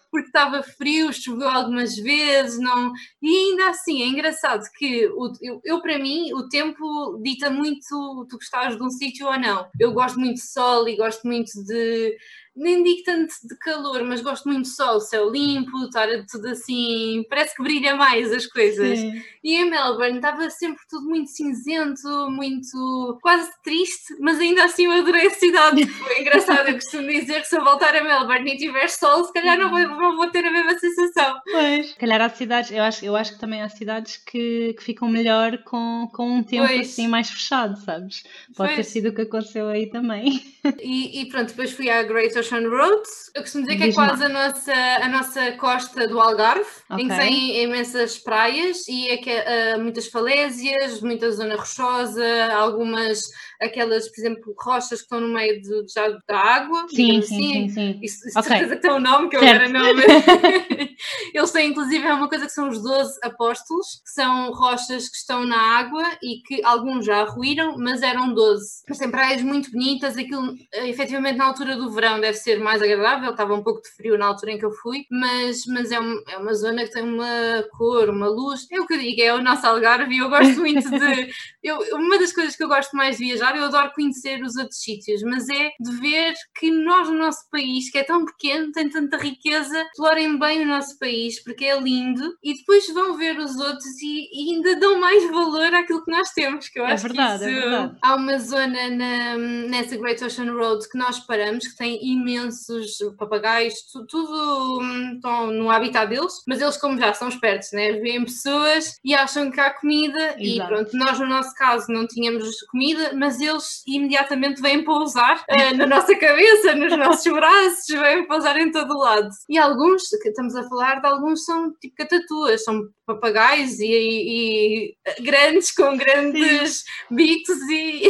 porque estava frio, choveu algumas vezes, não. E ainda assim, é engraçado que o, eu, eu, para mim, o tempo dita muito tu gostares de um sítio ou não. Eu gosto muito de sol e gosto muito de nem digo tanto de calor, mas gosto muito de sol, céu limpo, estar tudo assim, parece que brilha mais as coisas. Sim. E em Melbourne estava sempre tudo muito cinzento, muito quase triste, mas ainda assim eu adorei a cidade. Foi engraçado, eu costumo dizer que se eu voltar a Melbourne e tiver sol, se calhar não vou, não vou ter a mesma sensação. Pois, se calhar há cidades, eu acho, eu acho que também há cidades que, que ficam melhor com, com um tempo pois. assim mais fechado, sabes? Pode pois. ter sido o que aconteceu aí também. E, e pronto, depois fui à Great Ocean Road, eu costumo dizer que é quase a nossa, a nossa costa do Algarve, okay. em que tem imensas praias e é que, uh, muitas falésias, muita zona rochosa, algumas aquelas, por exemplo, rochas que estão no meio de, já da água. Sim, sim, assim. sim, sim. Isso, isso okay. certeza que tem um nome que eu agora não. Eles têm, inclusive, é uma coisa que são os 12 apóstolos, que são rochas que estão na água e que alguns já ruíram, mas eram 12. Mas tem praias muito bonitas, aquilo, eh, efetivamente, na altura do verão deve ser mais agradável, estava um pouco de frio na altura em que eu fui, mas, mas é, um, é uma zona que tem uma cor, uma luz. É o que eu digo, é o nosso Algarve e eu gosto muito de. Eu, uma das coisas que eu gosto mais de viajar eu adoro conhecer os outros sítios, mas é de ver que nós, no nosso país, que é tão pequeno, tem tanta riqueza, explorem bem o nosso país, porque é lindo, e depois vão ver os outros e, e ainda dão mais valor àquilo que nós temos, que eu é acho verdade, que é isso... É verdade. Há uma zona na, nessa Great Ocean Road que nós paramos, que tem imensos papagaios, tu, tudo hum, estão no habitat deles, mas eles como já são espertos, né? Vêem pessoas e acham que há comida Exato. e pronto, nós no nosso caso não tínhamos comida, mas mas eles imediatamente vêm pousar uh, na nossa cabeça, nos nossos braços, vêm pousar em todo o lado. E alguns, que estamos a falar de alguns, são tipo catatuas, são papagaios e, e, grandes, com grandes Sim. bicos e,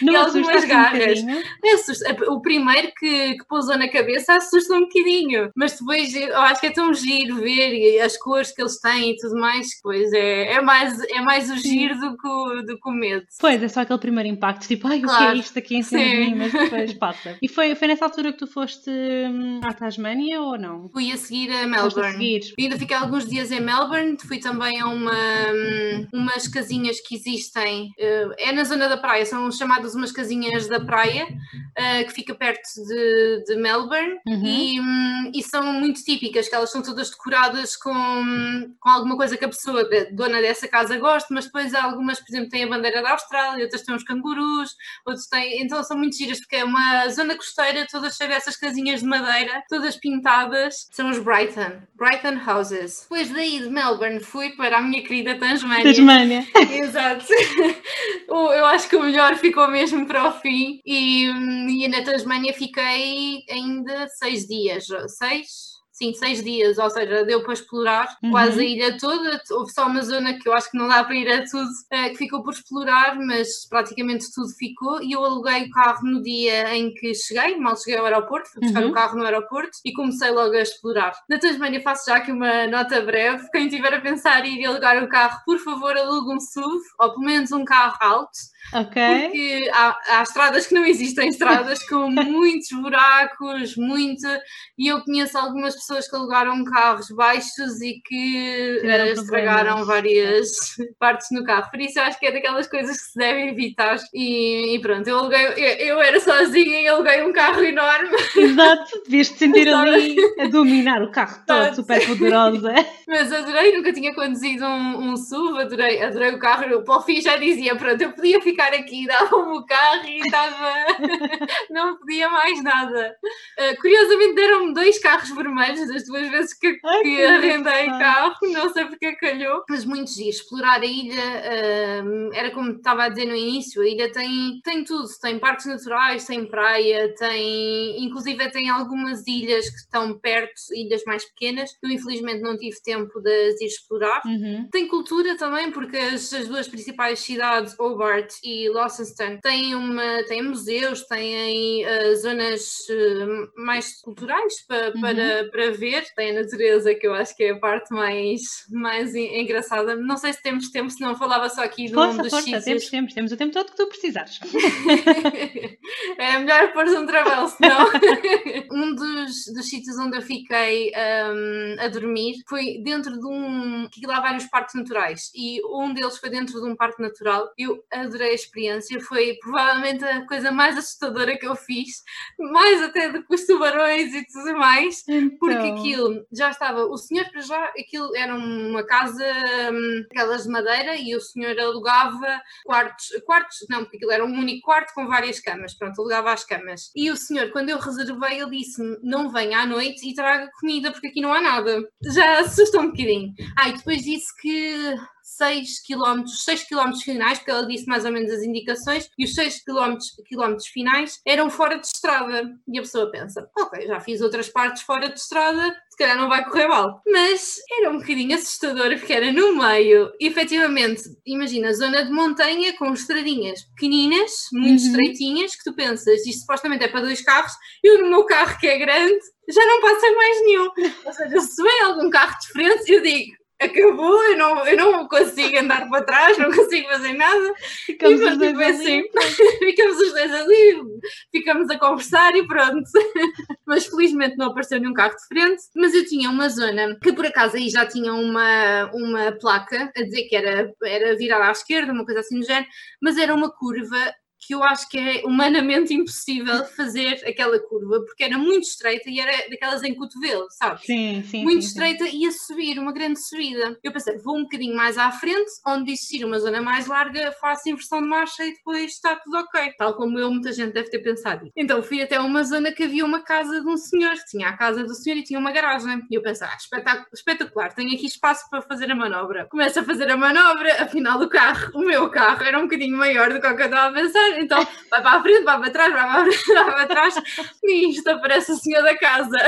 e algumas garras. Um o primeiro que, que pousou na cabeça assusta um bocadinho, mas depois eu acho que é tão giro ver as cores que eles têm e tudo mais, pois é, é, mais, é mais o giro do que o, do que o medo. Pois, é só aquele primeiro impacto, tipo, ai, claro. o que é isto aqui em cima de mim, mas depois passa. E foi, foi nessa altura que tu foste hum, à Tasmânia ou não? Fui a seguir a Melbourne. A seguir. ainda fiquei alguns dias em Melbourne Fui também a uma, umas casinhas que existem, uh, é na zona da praia, são chamadas umas casinhas da praia, uh, que fica perto de, de Melbourne uhum. e, um, e, são muito típicas, que elas são todas decoradas com, com alguma coisa que a pessoa, dona dessa casa gosta, mas depois há algumas, por exemplo, têm a bandeira da Austrália, outras têm os cangurus, outros têm, então são muito giras porque é uma zona costeira, todas cheias dessas casinhas de madeira, todas pintadas, são os Brighton, Brighton Houses. Depois daí de Melbourne fui para a minha querida Tasmânia. Tasmânia. Exato. Eu acho que o melhor ficou mesmo para o fim e, e na Tasmânia fiquei ainda seis dias, seis, sim, seis dias, ou seja, deu para explorar uhum. quase a ilha toda. Houve só uma zona que eu acho que não dá para ir a tudo, é, que ficou por explorar, mas praticamente tudo ficou. E eu aluguei o carro no dia em que cheguei, mal cheguei ao aeroporto, fui buscar uhum. o carro no aeroporto e comecei logo a explorar. Na Tasmania faço já aqui uma nota breve. Quem estiver a pensar em ir alugar o carro, por favor, alugue um SUV, ou pelo menos um carro alto Ok. Porque há, há, estradas que não existem, estradas com muitos buracos, muito. E eu conheço algumas pessoas que alugaram carros baixos e que uh, estragaram várias partes no carro. Por isso eu acho que é daquelas coisas que se devem evitar. E, e pronto, eu aluguei, eu, eu, era sozinha e aluguei um carro enorme. Exato, devias te sentir ali a dominar o carro todo, super poderosa. Mas adorei, nunca tinha conduzido um, um SUV, adorei, adorei o carro. Eu, para o fim já dizia, pronto, eu podia ficar ficar aqui, dava-me o carro e estava. não podia mais nada. Uh, curiosamente deram-me dois carros vermelhos das duas vezes que, Ai, que arrendei carro, não sei porque calhou, mas muitos dias. Explorar a ilha uh, era como estava a dizer no início: a ilha tem, tem tudo, tem parques naturais, tem praia, tem. inclusive tem algumas ilhas que estão perto, ilhas mais pequenas. Eu infelizmente não tive tempo de as ir explorar. Uhum. Tem cultura também, porque as, as duas principais cidades, Hobart e Launceston têm, uma, têm museus, têm uh, zonas uh, mais culturais para, uhum. para, para ver, tem a natureza, que eu acho que é a parte mais, mais engraçada. Não sei se temos tempo, se não falava só aqui força, um dos força, sítios. Temos, temos, temos o tempo todo que tu precisares. é melhor pôr um travel, senão. um dos, dos sítios onde eu fiquei um, a dormir foi dentro de um. que lá vários parques naturais e um deles foi dentro de um parque natural. Eu adorei a experiência, foi provavelmente a coisa mais assustadora que eu fiz, mais até do que os tubarões e tudo mais, então... porque aquilo já estava, o senhor para já, aquilo era uma casa, hum, aquelas de madeira, e o senhor alugava quartos, quartos, não, porque aquilo era um único quarto com várias camas, pronto, alugava as camas. E o senhor, quando eu reservei, ele disse-me, não venha à noite e traga comida, porque aqui não há nada. Já assustou um bocadinho. Ah, e depois disse que 6 km, 6 km finais, porque ela disse mais ou menos as indicações, e os 6 km, km finais eram fora de estrada. E a pessoa pensa, ok, já fiz outras partes fora de estrada, se calhar não vai correr mal. Mas era um bocadinho assustador porque era no meio, e efetivamente, imagina, zona de montanha com estradinhas pequeninas, muito uhum. estreitinhas, que tu pensas, isto supostamente é para dois carros, eu no meu carro que é grande, já não passa mais nenhum. Ou seja, se vem algum carro de frente, eu digo, acabou, eu não, eu não consigo andar para trás, não consigo fazer nada. Ficamos e, os dois assim, ficamos os dois ali, ficamos a conversar e pronto. mas felizmente não apareceu nenhum carro de frente. Mas eu tinha uma zona que por acaso aí já tinha uma, uma placa a dizer que era, era virar à esquerda, uma coisa assim do género, mas era uma curva que eu acho que é humanamente impossível fazer aquela curva, porque era muito estreita e era daquelas em cotovelo, sabes? Sim, sim. Muito sim, estreita sim. e a subir, uma grande subida. Eu pensei, vou um bocadinho mais à frente, onde existir uma zona mais larga, faço inversão de marcha e depois está tudo ok. Tal como eu, muita gente deve ter pensado. Então fui até uma zona que havia uma casa de um senhor, tinha a casa do senhor e tinha uma garagem. E eu pensei, ah, espetacular, tenho aqui espaço para fazer a manobra. Começo a fazer a manobra, afinal o carro, o meu carro era um bocadinho maior do que o que eu estava a pensar, então vai para a frente, vai para trás, vai para, frente, vai para trás, e isto aparece o senhor da casa.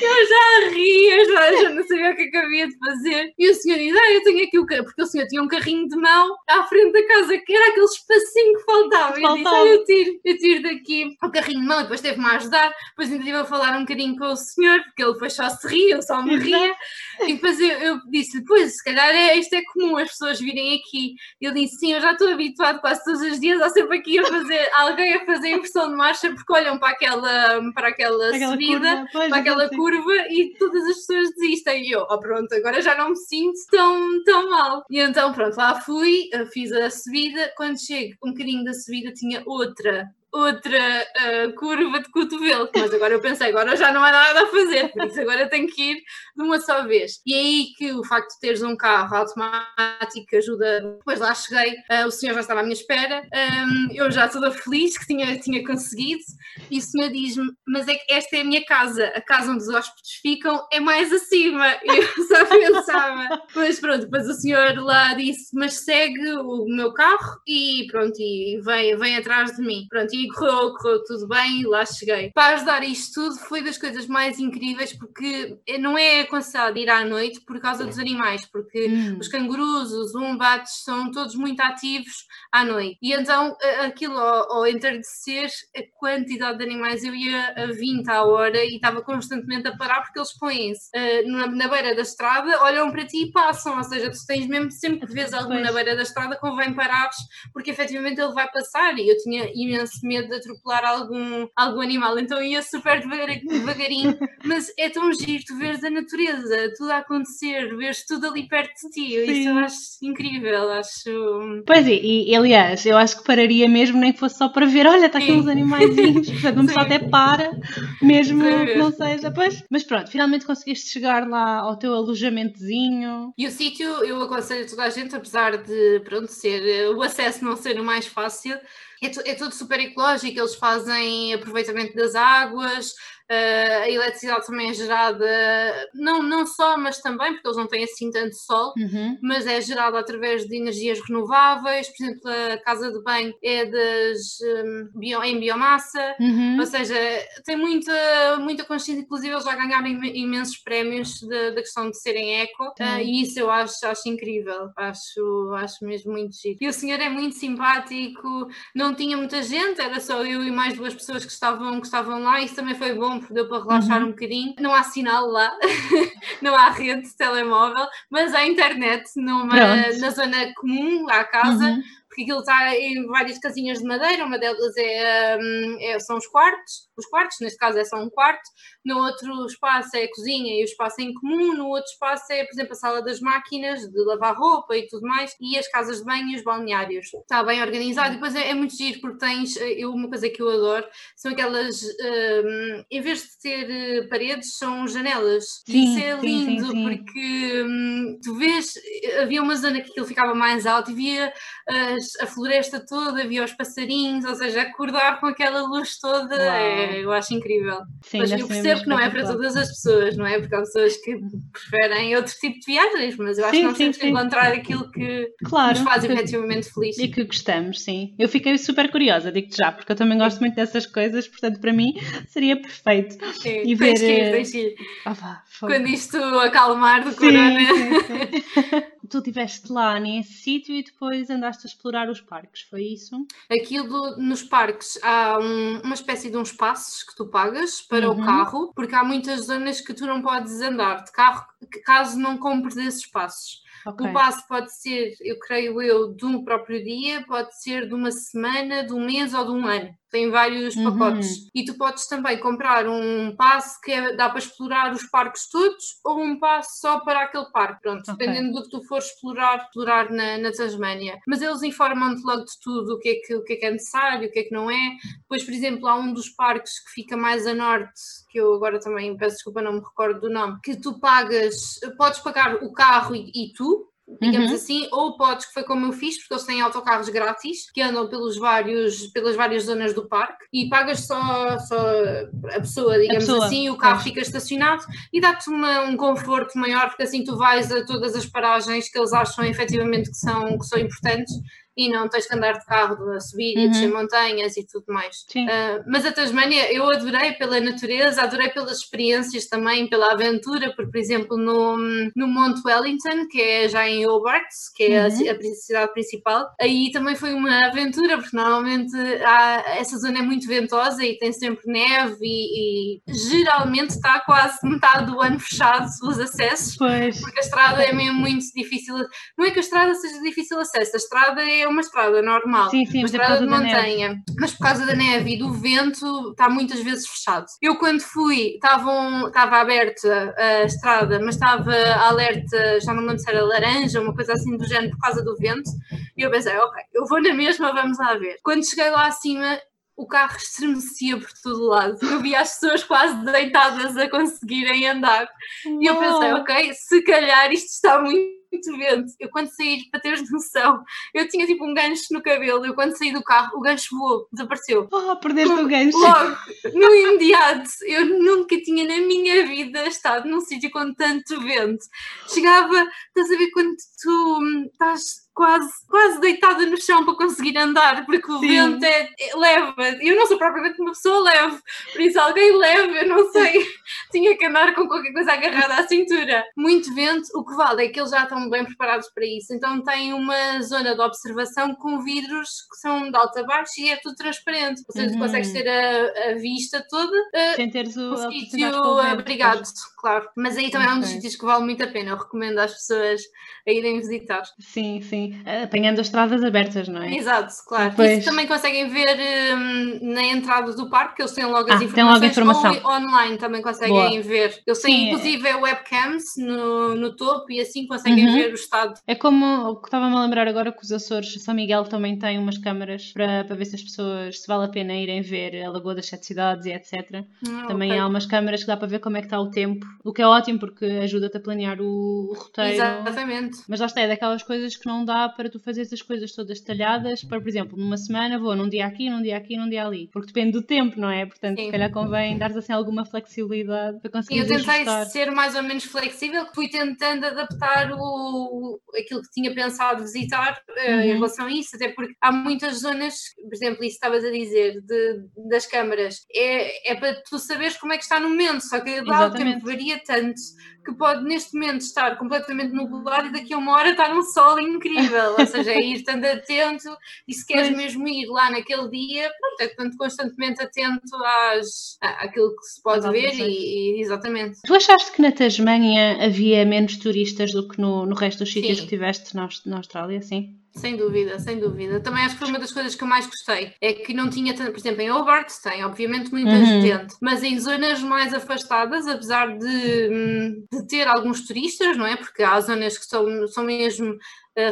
eu já ri, eu já, já não sabia o que, é havia de fazer. E o senhor diz: Ah, eu tenho aqui o carro, porque o senhor tinha um carrinho de mão à frente da casa, que era aquele espacinho que faltava. E eu disse: Ah, eu tiro, eu tiro daqui o carrinho de mão, e depois teve-me a ajudar. Depois ainda estive a falar um bocadinho com o senhor, porque ele depois só se ria, eu só me ria. E depois eu, eu disse-lhe: Pois, se calhar é, isto é comum, as pessoas virem aqui. E ele disse: Sim, eu já estou habituado quase todos os dias, há sempre aqui a fazer, alguém a fazer inversão de marcha porque olham para aquela, para aquela, aquela subida, curva, pois, para aquela curva e todas as pessoas desistem. E eu, oh, pronto, agora já não me sinto tão, tão mal. E então, pronto, lá fui, fiz a subida. Quando chego um bocadinho da subida, tinha outra outra uh, curva de cotovelo, mas agora eu pensei, agora já não há nada a fazer, por isso agora tenho que ir de uma só vez. E é aí que o facto de teres um carro automático ajuda. Depois lá cheguei, uh, o senhor já estava à minha espera, um, eu já toda feliz que tinha, tinha conseguido, e o senhor diz-me: Mas é que esta é a minha casa, a casa onde os hóspedes ficam é mais acima. Eu só pensava, mas pronto, depois o senhor lá disse: Mas segue o meu carro e pronto, e vem, vem atrás de mim. Pronto, e correu, correu tudo bem, lá cheguei. Para ajudar isto tudo foi das coisas mais incríveis porque não é aconselhado ir à noite por causa dos animais, porque hum. os cangurus, os umbates são todos muito ativos à noite. E então aquilo ao, ao entardecer, a quantidade de animais, eu ia a 20 à hora e estava constantemente a parar porque eles põem-se uh, na, na, beira da estrada, olham para ti e passam, ou seja, tu tens mesmo sempre que vês algo na beira da estrada convém parares porque efetivamente ele vai passar e eu tinha imenso medo de atropelar algum, algum animal, então ia super devagarinho, mas é tão giro tu veres a natureza, tudo a acontecer, veres tudo ali perto de ti, Sim. isso eu acho incrível, acho... Pois é, e aliás, eu acho que pararia mesmo nem que fosse só para ver, olha, está aqui uns animaizinhos, portanto, uma pessoa até para, mesmo que não seja, pois, mas pronto, finalmente conseguiste chegar lá ao teu alojamentozinho. E o sítio, eu aconselho toda a gente, apesar de, pronto, ser, o acesso não ser o mais fácil, é, é tudo super ecológico, eles fazem aproveitamento das águas, a eletricidade também é gerada, não, não só, mas também, porque eles não têm assim tanto sol, uhum. mas é gerada através de energias renováveis. Por exemplo, a casa de banho é das, um, bio, em biomassa, uhum. ou seja, tem muita, muita consciência. Inclusive, eles já ganharam imensos prémios da questão de serem eco, uh, e isso eu acho, acho incrível, acho, acho mesmo muito chique. E o senhor é muito simpático, não tinha muita gente, era só eu e mais duas pessoas que estavam, que estavam lá, isso também foi bom deu para relaxar uhum. um bocadinho. Não há sinal lá, não há rede de telemóvel, mas há internet numa, na zona comum à casa. Uhum porque aquilo está em várias casinhas de madeira, uma delas é, hum, é, são os quartos, os quartos, neste caso é só um quarto, no outro espaço é a cozinha e o espaço em comum, no outro espaço é, por exemplo, a sala das máquinas, de lavar roupa e tudo mais, e as casas de banho e os balneários. Está bem organizado e depois é, é muito giro porque tens, eh, eu, uma coisa que eu adoro, são aquelas, um, em vez de ter eh, paredes, são janelas. Sim, Isso é lindo sim, sim, porque um, tu vês, havia uma zona que aquilo ficava mais alto e via as a floresta toda, via os passarinhos, ou seja, acordar com aquela luz toda, é, eu acho incrível. Sim, mas eu percebo que não é para todas as pessoas, não é? Porque há pessoas que preferem outro tipo de viagens, mas eu acho sim, que nós sim, temos que encontrar aquilo que claro, nos faz que, efetivamente feliz. E que gostamos, sim. Eu fiquei super curiosa, digo-te já, porque eu também gosto muito dessas coisas, portanto, para mim seria perfeito. Sim, e ver. Tens que ir, ah, vá, Quando isto acalmar do corona. tu estiveste lá nesse sítio e depois andaste a explorar os parques, foi isso? Aquilo nos parques há um, uma espécie de uns passos que tu pagas para uhum. o carro, porque há muitas zonas que tu não podes andar de carro caso não compres esses passos. Okay. O passo pode ser, eu creio eu, de um próprio dia, pode ser de uma semana, de um mês ou de um ano tem vários uhum. pacotes. E tu podes também comprar um passe que é, dá para explorar os parques todos ou um passe só para aquele parque. Pronto, okay. dependendo do que tu fores explorar, explorar na, na Tasmânia. Mas eles informam-te logo de tudo, o que, é que, o que é que é necessário, o que é que não é. Depois, por exemplo, há um dos parques que fica mais a norte, que eu agora também peço desculpa, não me recordo do nome, que tu pagas, podes pagar o carro e, e tu, digamos uhum. assim, ou podes, que foi como eu fiz, porque eles têm autocarros grátis que andam pelos vários, pelas várias zonas do parque e pagas só, só a pessoa, digamos a pessoa. assim, o carro fica estacionado e dá-te um conforto maior, porque assim tu vais a todas as paragens que eles acham efetivamente que são, que são importantes e não tens que andar de carro a subir uhum. e descer montanhas e tudo mais. Uh, mas a Tasmânia eu adorei pela natureza, adorei pelas experiências também, pela aventura, porque, por exemplo, no, no Monte Wellington, que é já em Hobart, que é uhum. a, a, cidade principal, aí também foi uma aventura, porque normalmente há, essa zona é muito ventosa e tem sempre neve e, e geralmente está quase metade do ano fechado os acessos, pois. porque a estrada é mesmo muito difícil. Não é que a estrada seja difícil acesso, a estrada é é uma estrada normal, sim, sim, uma estrada de montanha, mas por causa da neve e do vento está muitas vezes fechado. Eu quando fui estava aberta a estrada, mas estava alerta, já não me lembro se era laranja, uma coisa assim do género por causa do vento, e eu pensei, ok, eu vou na mesma, vamos lá ver. Quando cheguei lá acima, o carro estremecia por todo lado. Eu via as pessoas quase deitadas a conseguirem andar. E eu pensei, ok, se calhar isto está muito muito vento. Eu quando saí, para teres noção, eu tinha tipo um gancho no cabelo. Eu quando saí do carro, o gancho voou, desapareceu. Oh, perdeste o gancho. Logo, no imediato, eu nunca tinha na minha vida estado num sítio com tanto vento. Chegava, estás a ver quando tu hum, estás quase, quase deitada no chão para conseguir andar, porque o Sim. vento é, é, leva. Eu não sou propriamente uma pessoa leve, por isso alguém leve, eu não sei, tinha que andar com qualquer coisa agarrada à cintura. Muito vento, o que vale é que eles já estão bem preparados para isso, então tem uma zona de observação com vidros que são de alto a baixo e é tudo transparente, ou seja, uhum. tu consegues ter a, a vista toda. Sem teres o, o sítio abrigado, claro. Mas aí também é um dos sítios que vale muito a pena, eu recomendo às pessoas a irem visitar. Sim, sim apanhando as estradas abertas, não é? Exato, claro. Pois. Isso também conseguem ver um, na entrada do parque, eles têm logo as ah, informações. Logo informação. Ou online também conseguem Boa. ver. Eles têm Sim, inclusive é... webcams no, no topo e assim conseguem uhum. ver o estado. É como o que estava-me a lembrar agora que os Açores, São Miguel também tem umas câmaras para, para ver se as pessoas, se vale a pena irem ver a Lagoa das Sete Cidades e etc. Ah, também okay. há umas câmaras que dá para ver como é que está o tempo, o que é ótimo porque ajuda-te a planear o, o roteiro. Exatamente. Mas lá está, é daquelas coisas que não dá para tu fazeres as coisas todas detalhadas, para, por exemplo, numa semana vou num dia aqui, num dia aqui, num dia ali. Porque depende do tempo, não é? Portanto, Sim. se calhar convém dar assim alguma flexibilidade para conseguir. Eu tentei ajustar. ser mais ou menos flexível, fui tentando adaptar o, aquilo que tinha pensado visitar uh, uhum. em relação a isso, até porque há muitas zonas, por exemplo, isso estavas a dizer, de, das câmaras, é, é para tu saberes como é que está no momento, só que lá o tempo varia tanto que pode neste momento estar completamente nublado e daqui a uma hora estar um sol incrível, ou seja, é ir estando atento e se queres mesmo ir lá naquele dia, pronto, é estando constantemente atento às, àquilo que se pode ver e, e, exatamente. Tu achaste que na Tasmânia havia menos turistas do que no, no resto dos sítios que estiveste na, na Austrália, sim? Sem dúvida, sem dúvida. Também acho que foi uma das coisas que eu mais gostei. É que não tinha, por exemplo, em Hobart tem, obviamente, muita uhum. gente, mas em zonas mais afastadas, apesar de, hum, de ter alguns turistas, não é? Porque há zonas que são, são mesmo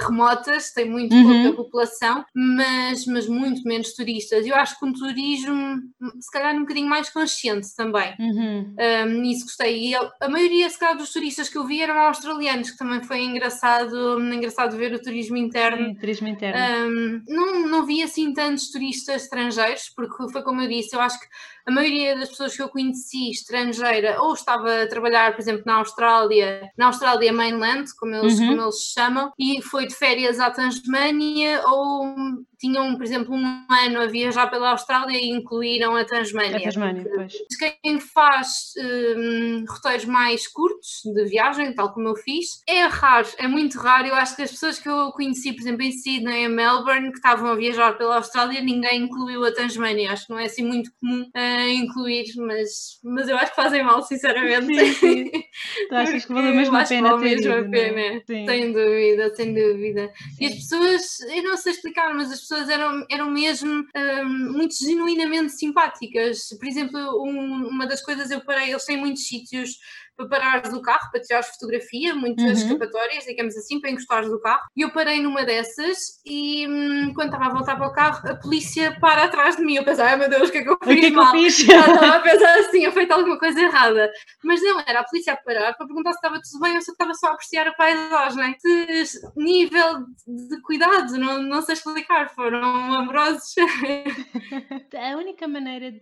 remotas, tem muito uhum. pouca população, mas, mas muito menos turistas. Eu acho que um turismo, se calhar, um bocadinho mais consciente também. Uhum. Um, nisso gostei. E eu, a maioria, se calhar, dos turistas que eu vi eram australianos, que também foi engraçado, engraçado ver o turismo interno. Sim, turismo interno. Um, não, não vi assim tantos turistas estrangeiros, porque foi como eu disse, eu acho que a maioria das pessoas que eu conheci estrangeira ou estava a trabalhar, por exemplo, na Austrália, na Austrália Mainland, como eles, uhum. como eles chamam, e foi de férias à Tasmânia ou tinham, por exemplo, um ano a viajar pela Austrália e incluíram a Tasmânia. A Tasmânia, pois. Quem faz um, roteiros mais curtos de viagem, tal como eu fiz, é raro, é muito raro. Eu acho que as pessoas que eu conheci, por exemplo, em Sydney e Melbourne, que estavam a viajar pela Austrália, ninguém incluiu a Tasmânia. Acho que não é assim muito comum uh, incluir, mas, mas eu acho que fazem mal, sinceramente. Sim, sim. tu achas que vale a pena ter mesmo a pena. Sem dúvida, sem dúvida. Sim. E as pessoas, eu não sei explicar, mas as pessoas eram, eram mesmo um, muito genuinamente simpáticas. Por exemplo, um, uma das coisas eu parei, eles têm muitos sítios para parares do carro, para tirares fotografia, muitas uhum. escapatórias, digamos assim, para encostares do carro. E eu parei numa dessas e hum, quando estava a voltar para o carro, a polícia para atrás de mim. Eu pensava, ai meu Deus, o que é que eu fiz? O que é que eu fiz? estava a pensar assim, eu feito alguma coisa errada. Mas não, era a polícia a parar para perguntar se estava tudo bem ou se eu estava só a apreciar a paisagem. Esse nível de cuidado, não, não sei explicar, foram amorosos. a única maneira de,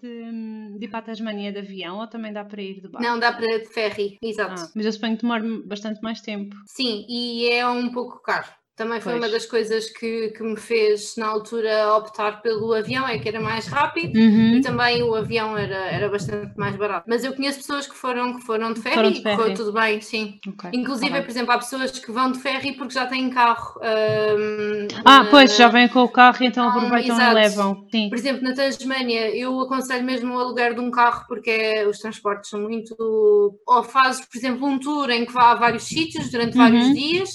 de ir para a Tasmania de avião ou também dá para ir de barco? Não, dá para de ferry exato. Ah, mas eu suponho que demora bastante mais tempo. Sim, e é um pouco caro. Também foi pois. uma das coisas que, que me fez na altura optar pelo avião, é que era mais rápido uhum. e também o avião era, era bastante mais barato. Mas eu conheço pessoas que foram, que foram de ferry foram de ferry. e foi tudo bem, sim. Okay. Inclusive, tá por exemplo, há pessoas que vão de ferry porque já têm carro. Um, ah, na... pois, já vêm com o carro e então aproveitam um, e levam. Sim. Por exemplo, na Tasmânia, eu aconselho mesmo o aluguer de um carro porque é, os transportes são muito. Ou fazes, por exemplo, um tour em que vá a vários sítios durante uhum. vários dias,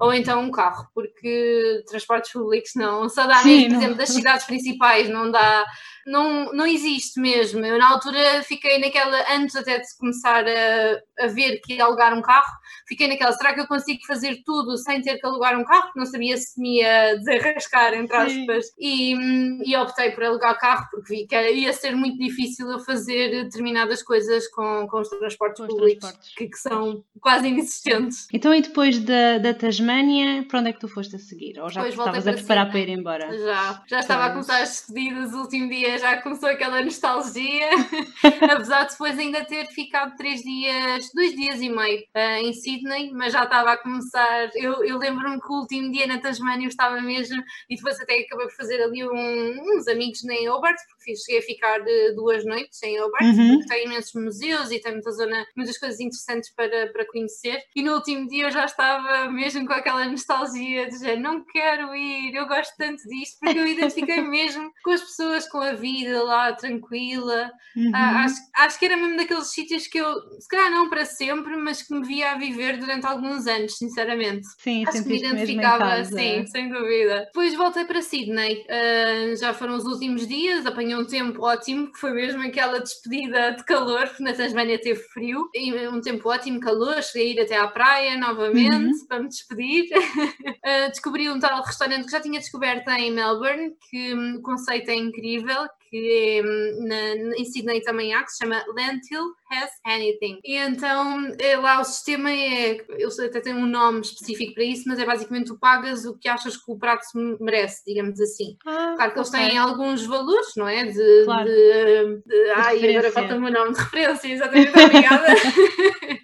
ou então um carro carro, porque transportes públicos não, só dá mesmo, por exemplo, das cidades principais, não dá, não, não existe mesmo. Eu na altura fiquei naquela, antes até de começar a, a ver que ia alugar um carro, fiquei naquela, será que eu consigo fazer tudo sem ter que alugar um carro? Não sabia se me ia desenrascar, entre aspas, e, e optei por alugar carro, porque vi que ia ser muito difícil eu fazer determinadas coisas com, com os transportes com públicos, os transportes. Que, que, são quase inexistentes. Então, e depois da, da Tasmânia, para onde é que tu foste a seguir? Ou já estavas a preparar cima. para ir embora? Já, já estava a começar as despedidas, o último dia já começou aquela nostalgia, apesar de depois ainda ter ficado três dias, dois dias e meio uh, em Sydney, mas já estava a começar. Eu, eu lembro-me que o último dia na Tasmânia eu estava mesmo, e depois até acabei por fazer ali um, uns amigos em Hobart, porque cheguei a ficar de duas noites em Hobart, uhum. porque tem imensos museus e tem muita zona, muitas coisas interessantes para, para conhecer. E no último dia eu já estava mesmo com aquela nostalgia de dizer, não quero ir, eu gosto tanto disto, porque eu identifiquei mesmo com as pessoas, com a vida lá tranquila. Uhum. Ah, acho, acho que era mesmo daqueles sítios que eu, se calhar não para sempre, mas que me via a viver durante alguns anos, sinceramente. Sim, acho que me identificava, sim, sem dúvida. Depois voltei para Sydney, uh, já foram os últimos dias, apanhei um tempo ótimo, que foi mesmo aquela despedida de calor, porque na Tasmania teve frio, e um tempo ótimo, calor, cheguei a ir até à praia novamente uhum. para me despedir. uh, descobri um tal restaurante que já tinha descoberto em Melbourne, que um, o conceito é incrível, que hum, na, em Sydney também há, que se chama Lentil Has Anything. E então é, lá o sistema é, eu até tenho um nome específico para isso, mas é basicamente tu pagas o que achas que o prato merece, digamos assim. Ah, claro que eles okay. têm alguns valores, não é? De, claro. de, de, de ai, agora falta-me o nome de referência, exatamente, obrigada.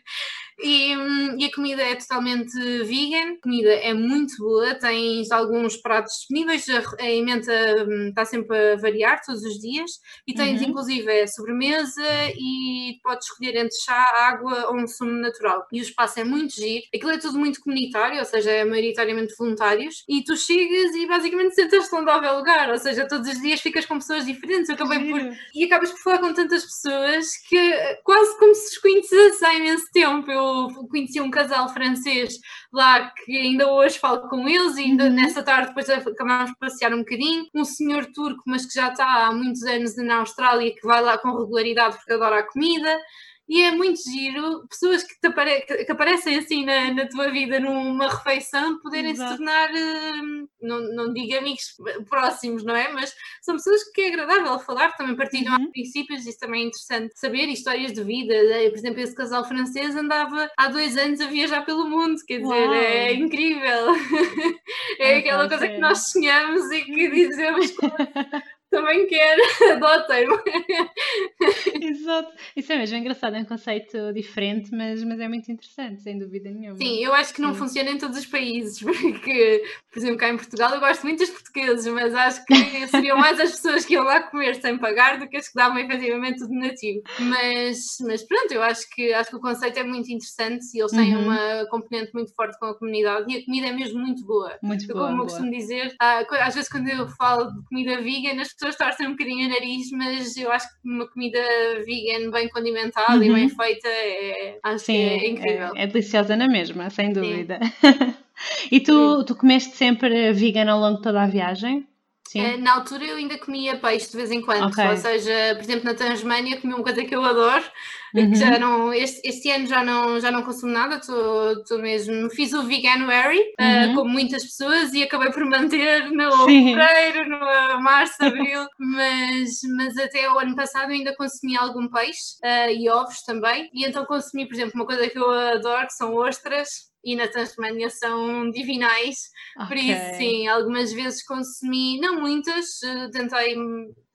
E, hum, e, a comida é totalmente vegan, a comida é muito boa, tens alguns pratos disponíveis, a, emenda hum, está sempre a variar todos os dias e tens uhum. inclusive a sobremesa e podes escolher entre chá, água ou um sumo natural. E o espaço é muito giro, aquilo é tudo muito comunitário, ou seja, é maioritariamente voluntários, e tu chegas e basicamente sentas-te onde houver lugar, ou seja, todos os dias ficas com pessoas diferentes, eu acabei por... e acabas por falar com tantas pessoas que quase como se desconhecesse há imenso tempo. Eu conheci um casal francês lá que ainda hoje falo com eles e ainda uhum. nessa tarde depois acabámos de passear um bocadinho. Um senhor turco, mas que já está há muitos anos na Austrália, que vai lá com regularidade porque adora a comida e é muito giro pessoas que, apare que aparecem assim na, na, tua vida numa refeição poderem Exato. se tornar, hum, não, não digo amigos próximos, não é? Mas são pessoas que é agradável falar, também partilham uhum. princípios, isso também é interessante saber, histórias de vida. Por exemplo, esse casal francês andava há dois anos a viajar pelo mundo, quer dizer, Uau. é incrível. é aquela coisa que nós sonhamos e que dizemos. também quero, adotem-me. Exato, isso é mesmo engraçado, é um conceito diferente, mas, mas é muito interessante, sem dúvida nenhuma. Sim, eu acho que não Sim. funciona em todos os países, porque, por exemplo, cá em Portugal eu gosto muito dos portugueses, mas acho que seriam mais as pessoas que iam lá comer sem pagar do que as que davam efetivamente o donativo. Mas, mas pronto, eu acho que, acho que o conceito é muito interessante e eles têm uhum. uma componente muito forte com a comunidade e a comida é mesmo muito boa. Muito boa. Como eu costumo dizer, às vezes quando eu falo de comida vegan, as pessoas pessoas torcem um bocadinho o nariz, mas eu acho que uma comida vegan bem condimentada uhum. e bem feita é, acho Sim, é, é incrível. É, é, deliciosa na mesma, sem dúvida. e tu, tu comeste sempre vegan ao longo de toda a viagem? Sim. Eh, na altura eu ainda comia peixe de vez em quando, okay. ou seja, por exemplo, na Tasmânia comi uma coisa que eu adoro, uhum. já não, este, este, ano já não, já não consumo nada, estou mesmo, fiz o Veganuary, eh, uhum. uh, como muitas pessoas, e acabei por manter no fevereiro, no março, abril, mas, mas até o ano passado ainda consumi algum peixe uh, e ovos também, e então consumi, por exemplo, uma coisa que eu adoro, que são ostras, e na Tasmânia são divinais, okay. por isso sim, algumas vezes consumi, não muitas, eh, tentei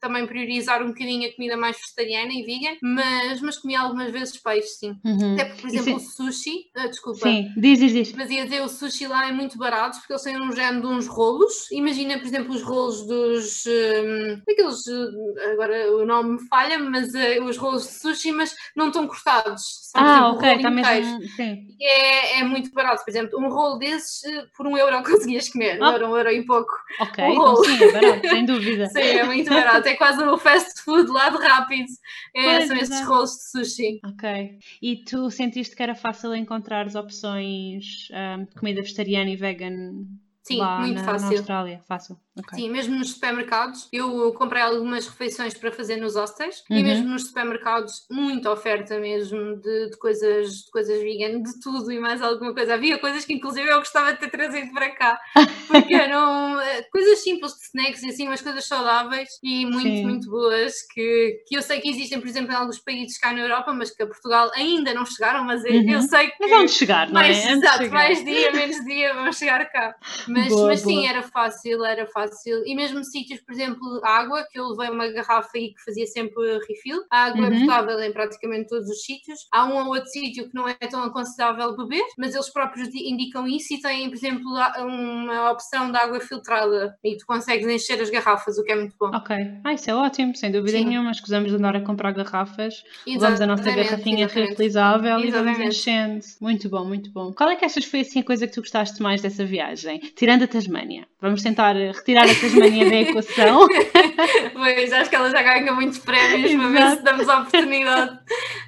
também priorizar um bocadinho a comida mais vegetariana e vegan, mas, mas comi algumas vezes peixe, sim. Uhum. Até porque, por exemplo, o sushi, uh, desculpa. Sim, diz, diz, diz. Mas ia dizer, o sushi lá é muito barato porque eles têm um género de uns rolos. Imagina, por exemplo, os rolos dos. Um, aqueles. Eh, agora o nome me falha, mas uh, os rolos de sushi, mas não estão cortados. São, ah, exemplo, ok, está mesmo. Sim. É, é muito barato. Por exemplo, um rolo desses por um euro conseguias comer. Ah. Um euro, um euro e pouco. Ok, um então sim, é barato, sem dúvida. sim, é muito barato é quase o fast food lá de rápido. É, são estes rolos de sushi. Ok. E tu sentiste que era fácil encontrar as opções um, de comida vegetariana e vegan Sim, lá muito na, fácil. na Austrália, fácil. Okay. Sim, mesmo nos supermercados. Eu comprei algumas refeições para fazer nos hostels uhum. e mesmo nos supermercados, muita oferta mesmo de, de, coisas, de coisas vegan, de tudo e mais alguma coisa. Havia coisas que inclusive eu gostava de ter trazido para cá, porque eram eh, coisas simples de snacks e assim, umas coisas saudáveis e muito, Sim. muito boas que, que eu sei que existem, por exemplo, em alguns países cá na Europa, mas que a Portugal ainda não chegaram, mas uhum. eu sei que. Mas vamos chegar, não mais, é? Exato, mais dia, menos dia, vamos chegar cá. Mas, boa, mas boa. sim, era fácil, era fácil. E mesmo sítios, por exemplo, água, que eu levei uma garrafa aí que fazia sempre refill. A água é uhum. é potável em praticamente todos os sítios. Há um ou outro sítio que não é tão aconselhável beber, mas eles próprios indicam isso e têm, por exemplo, uma opção de água filtrada e tu consegues encher as garrafas, o que é muito bom. Ok, ah, isso é ótimo, sem dúvida Sim. nenhuma. Escusamos de andar a comprar garrafas, levamos a nossa garrafinha reutilizável e vamos enchendo. Muito bom, muito bom. Qual é que achas foi assim a coisa que tu gostaste mais dessa viagem? Tirando a Tasmânia. Vamos tentar retirar a Tasmânia da equação. pois, acho que ela já ganha muitos prémios para ver se damos a oportunidade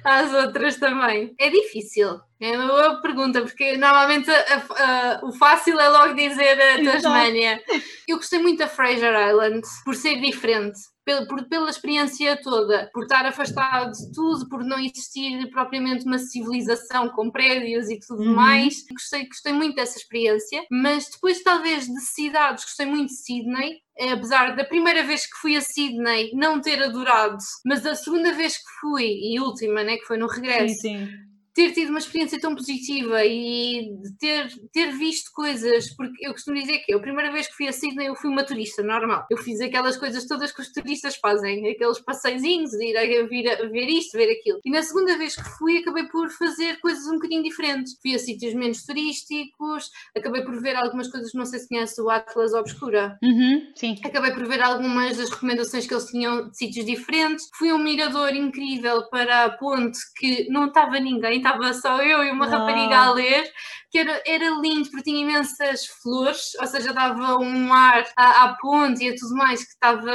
às outras também. É difícil. É uma boa pergunta, porque normalmente a, a, o fácil é logo dizer a Tasmânia. Eu gostei muito da Fraser Island por ser diferente pela, por, pela experiência toda, por estar afastado de tudo, por não existir propriamente uma civilização com prédios e tudo uhum. mais. Gostei, gostei muito dessa experiência, mas depois, talvez, de cidades, gostei muito de Sydney. Apesar da primeira vez que fui a Sydney não ter adorado, mas da segunda vez que fui, e última, né, que foi no regresso, sim, sim ter tido uma experiência tão positiva e ter, ter visto coisas, porque eu costumo dizer que a primeira vez que fui a Sydney eu fui uma turista normal. Eu fiz aquelas coisas todas que os turistas fazem, aqueles passeizinhos, ir a, vir a ver isto, ver aquilo. E na segunda vez que fui acabei por fazer coisas um bocadinho diferentes. Fui a sítios menos turísticos, acabei por ver algumas coisas, não sei se conhece o Atlas Obscura. Uhum, sim. Acabei por ver algumas das recomendações que eles tinham de sítios diferentes. Fui a um mirador incrível para a ponte que não estava ninguém, estava só eu e uma rapariga a ler que era, era lindo porque tinha imensas flores, ou seja, dava um ar à, à ponte e a tudo mais que estava.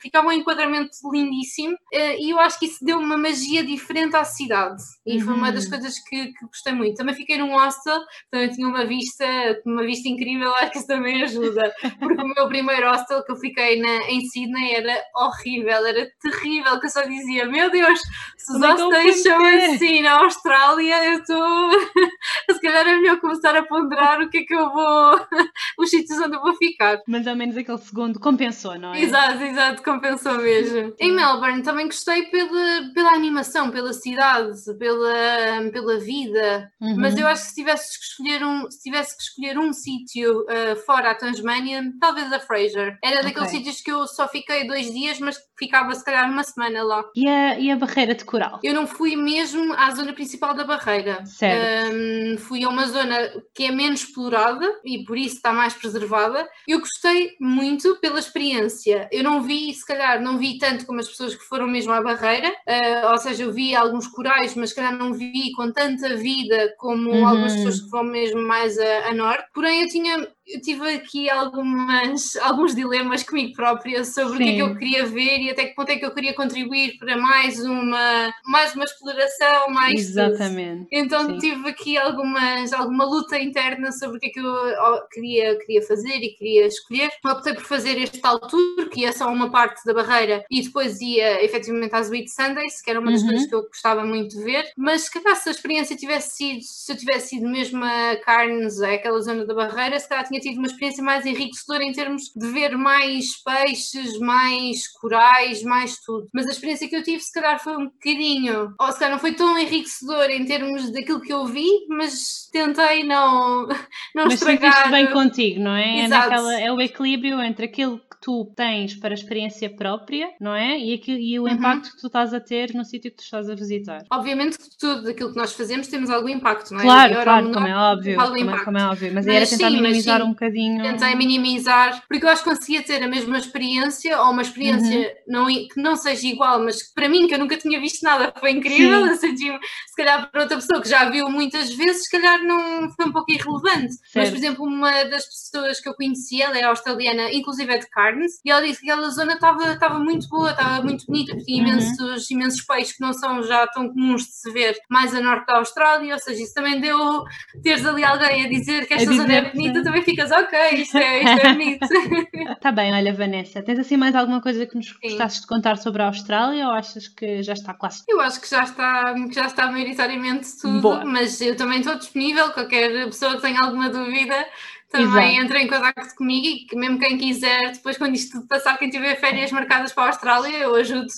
ficava um enquadramento lindíssimo eh, e eu acho que isso deu uma magia diferente à cidade e foi uma das uhum. coisas que, que, gostei muito. Também fiquei num hostel, também tinha uma vista, uma vista incrível, acho que isso também ajuda, porque o meu primeiro hostel que eu fiquei na, em Sydney era horrível, era terrível, que eu só dizia, meu Deus, se os é hostels chamam assim na Austrália, eu estou. se calhar é melhor começar a ponderar o que é que eu vou, os sítios onde eu vou ficar. Mas ao menos aquele segundo compensou, não é? Exato, exato, compensou mesmo. Em Melbourne também gostei pela, pela animação, pela cidade, pela, pela vida, uhum. mas eu acho que se tivesse que escolher um, se tivesse que escolher um sítio uh, fora a Tasmania, talvez a Fraser. Era daqueles okay. sítios que eu só fiquei dois dias, mas ficava se calhar uma semana lá. E a, e a barreira de coral? Eu não fui mesmo à zona principal da barreira. Certo. Um, fui a uma zona que é menos explorada e por isso está mais preservada. Eu gostei muito pela experiência. Eu não vi, se calhar, não vi tanto como as pessoas que foram mesmo à barreira, uh, ou seja, eu vi alguns corais, mas se calhar não vi com tanta vida como uhum. algumas pessoas que vão mesmo mais a, a norte. Porém, eu tinha eu tive aqui algumas, alguns dilemas comigo própria sobre Sim. o que é que eu queria ver e até que ponto é que eu queria contribuir para mais uma, mais uma exploração, mais Exatamente. Tudo. Então Sim. tive aqui algumas, alguma luta interna sobre o que é que eu queria, queria fazer e queria escolher. Optei por fazer este tal tour, que ia só uma parte da barreira e depois ia efetivamente às Wheat Sundays, que era uma das uhum. coisas que eu gostava muito de ver. Mas se calhar se a experiência tivesse sido, se eu tivesse sido mesmo a Carnes, aquela zona da barreira, se calhar tinha tinha tido uma experiência mais enriquecedora em termos de ver mais peixes, mais corais, mais tudo. Mas a experiência que eu tive, se calhar, foi um bocadinho, ou se calhar não foi tão enriquecedora em termos daquilo que eu vi, mas tentei não, não mas estragar. Mas bem contigo, não é? É, naquela, é o equilíbrio entre aquilo que tu tens para a experiência própria, não é? E, aqui, e o uhum. impacto que tu estás a ter no sítio que tu estás a visitar. Obviamente que tudo aquilo que nós fazemos temos algum impacto, não é? Claro, claro, como é óbvio. Como é, como é, óbvio. Mas, mas era tentar sim, minimizar sim, um bocadinho. Tentei minimizar, porque eu acho que conseguia ter a mesma experiência, ou uma experiência uhum. não, que não seja igual, mas que para mim, que eu nunca tinha visto nada, foi incrível. Eu senti, se calhar para outra pessoa que já viu muitas vezes, se calhar não foi um pouco irrelevante. Mas, por exemplo, uma das pessoas que eu conheci, ela é australiana, inclusive é de Carnes, e ela disse que aquela zona estava, muito boa, estava muito bonita, tinha uhum. imensos, imensos peixes que não são já tão comuns de se ver mais a norte da Austrália, ou seja, isso também deu teres ali alguém a dizer que esta zona é bonita, também fica ficas, ok, isto é, isto é bonito. Está bem, olha, Vanessa, tens assim mais alguma coisa que nos gostasses de contar sobre a Austrália ou achas que já está quase? Eu acho que já está, que já está maioritariamente tudo, Boa. mas eu também estou disponível, qualquer pessoa que tenha alguma dúvida também Exato. entra em contato comigo e que mesmo quem quiser, depois quando isto tudo passar, quem tiver férias marcadas para a Austrália, eu ajudo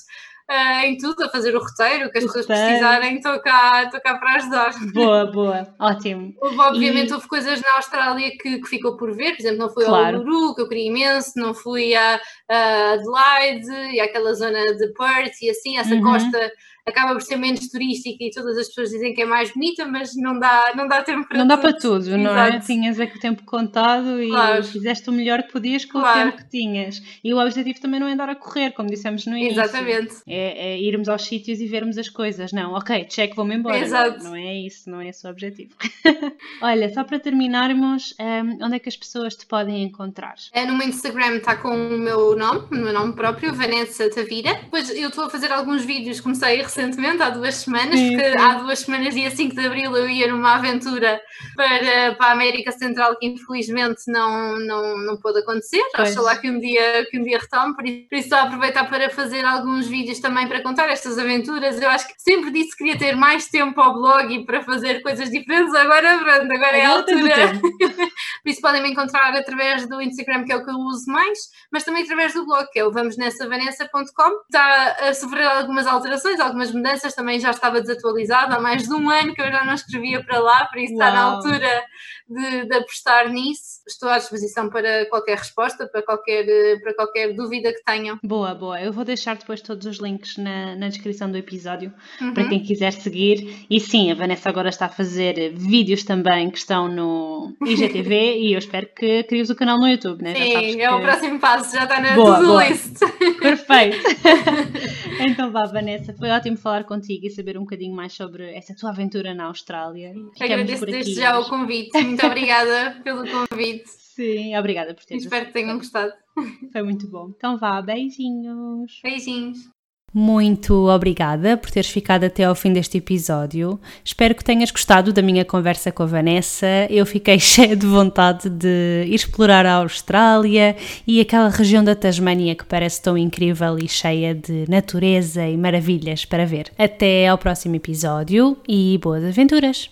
uh, em tudo, a fazer o roteiro, que as pessoas precisarem, estou cá, estou cá para ajudar. Boa, boa, ótimo. Houve, obviamente, e... houve coisas na Austrália que, que, ficou por ver, por exemplo, não fui claro. ao Uluru, que eu queria imenso, não fui a, a Adelaide e àquela zona de Perth e assim, essa uhum. costa acaba por ser menos turística e todas as pessoas dizem que é mais bonita, mas não dá, não dá tempo para Não tudo. dá para tudo, não é? Exato. é? Tinhas aqui o tempo contado e claro. fizeste o melhor que podias com claro. o tempo que tinhas. E o objetivo também não é andar a correr, como dissemos no início. Exatamente. É, é irmos aos sítios e vermos as coisas. Não, ok, check, vou-me embora. Exato. Não, não, é isso, não é esse o objetivo. Olha, só para terminarmos, um, onde é que as pessoas te podem encontrar? É, no meu Instagram está com o meu nome, o meu nome próprio, Vanessa Tavira. Depois eu estou a fazer alguns vídeos, comecei recentemente recentemente, há duas semanas, sim, porque sim. há duas semanas, dia 5 de Abril, eu ia numa aventura para, para a América Central que infelizmente não, não, não pôde acontecer. Acho lá que um dia, que um dia retome, por isso, por isso estou a aproveitar para fazer alguns vídeos também para contar estas aventuras. Eu acho que sempre disse que queria ter mais tempo ao blog e para fazer coisas diferentes, agora pronto, agora é a altura. por isso podem me encontrar através do Instagram, que é o que eu uso mais, mas também através do blog, que é o vamosnessavanessa.com. Está a sofrer algumas alterações, algumas algumas mudanças, também já estava desatualizado há mais de um ano que eu já não escrevia para lá, por isso Uau. está na altura de, de, apostar nisso. Estou à disposição para qualquer resposta, para qualquer, para qualquer dúvida que tenham. Boa, boa. Eu vou deixar depois todos os links na, na descrição do episódio uhum. para quem quiser seguir. E sim, a Vanessa agora está a fazer vídeos também que estão no IGTV e eu espero que cries o canal no YouTube, né? Sim, é o próximo passo, já está na to-do list. Perfeito. então vá, Vanessa, foi ótimo falar contigo e saber um bocadinho mais sobre essa tua aventura na Austrália. Agradeço desde já o convite. Muito obrigada pelo convite. Sim, obrigada por teres Espero que tenham gostado. Foi muito bom. Então vá, beijinhos. Beijinhos. Muito obrigada por teres ficado até ao fim deste episódio. Espero que tenhas gostado da minha conversa com a Vanessa. Eu fiquei cheia de vontade de explorar a Austrália e aquela região da Tasmânia que parece tão incrível e cheia de natureza e maravilhas para ver. Até ao próximo episódio e boas aventuras!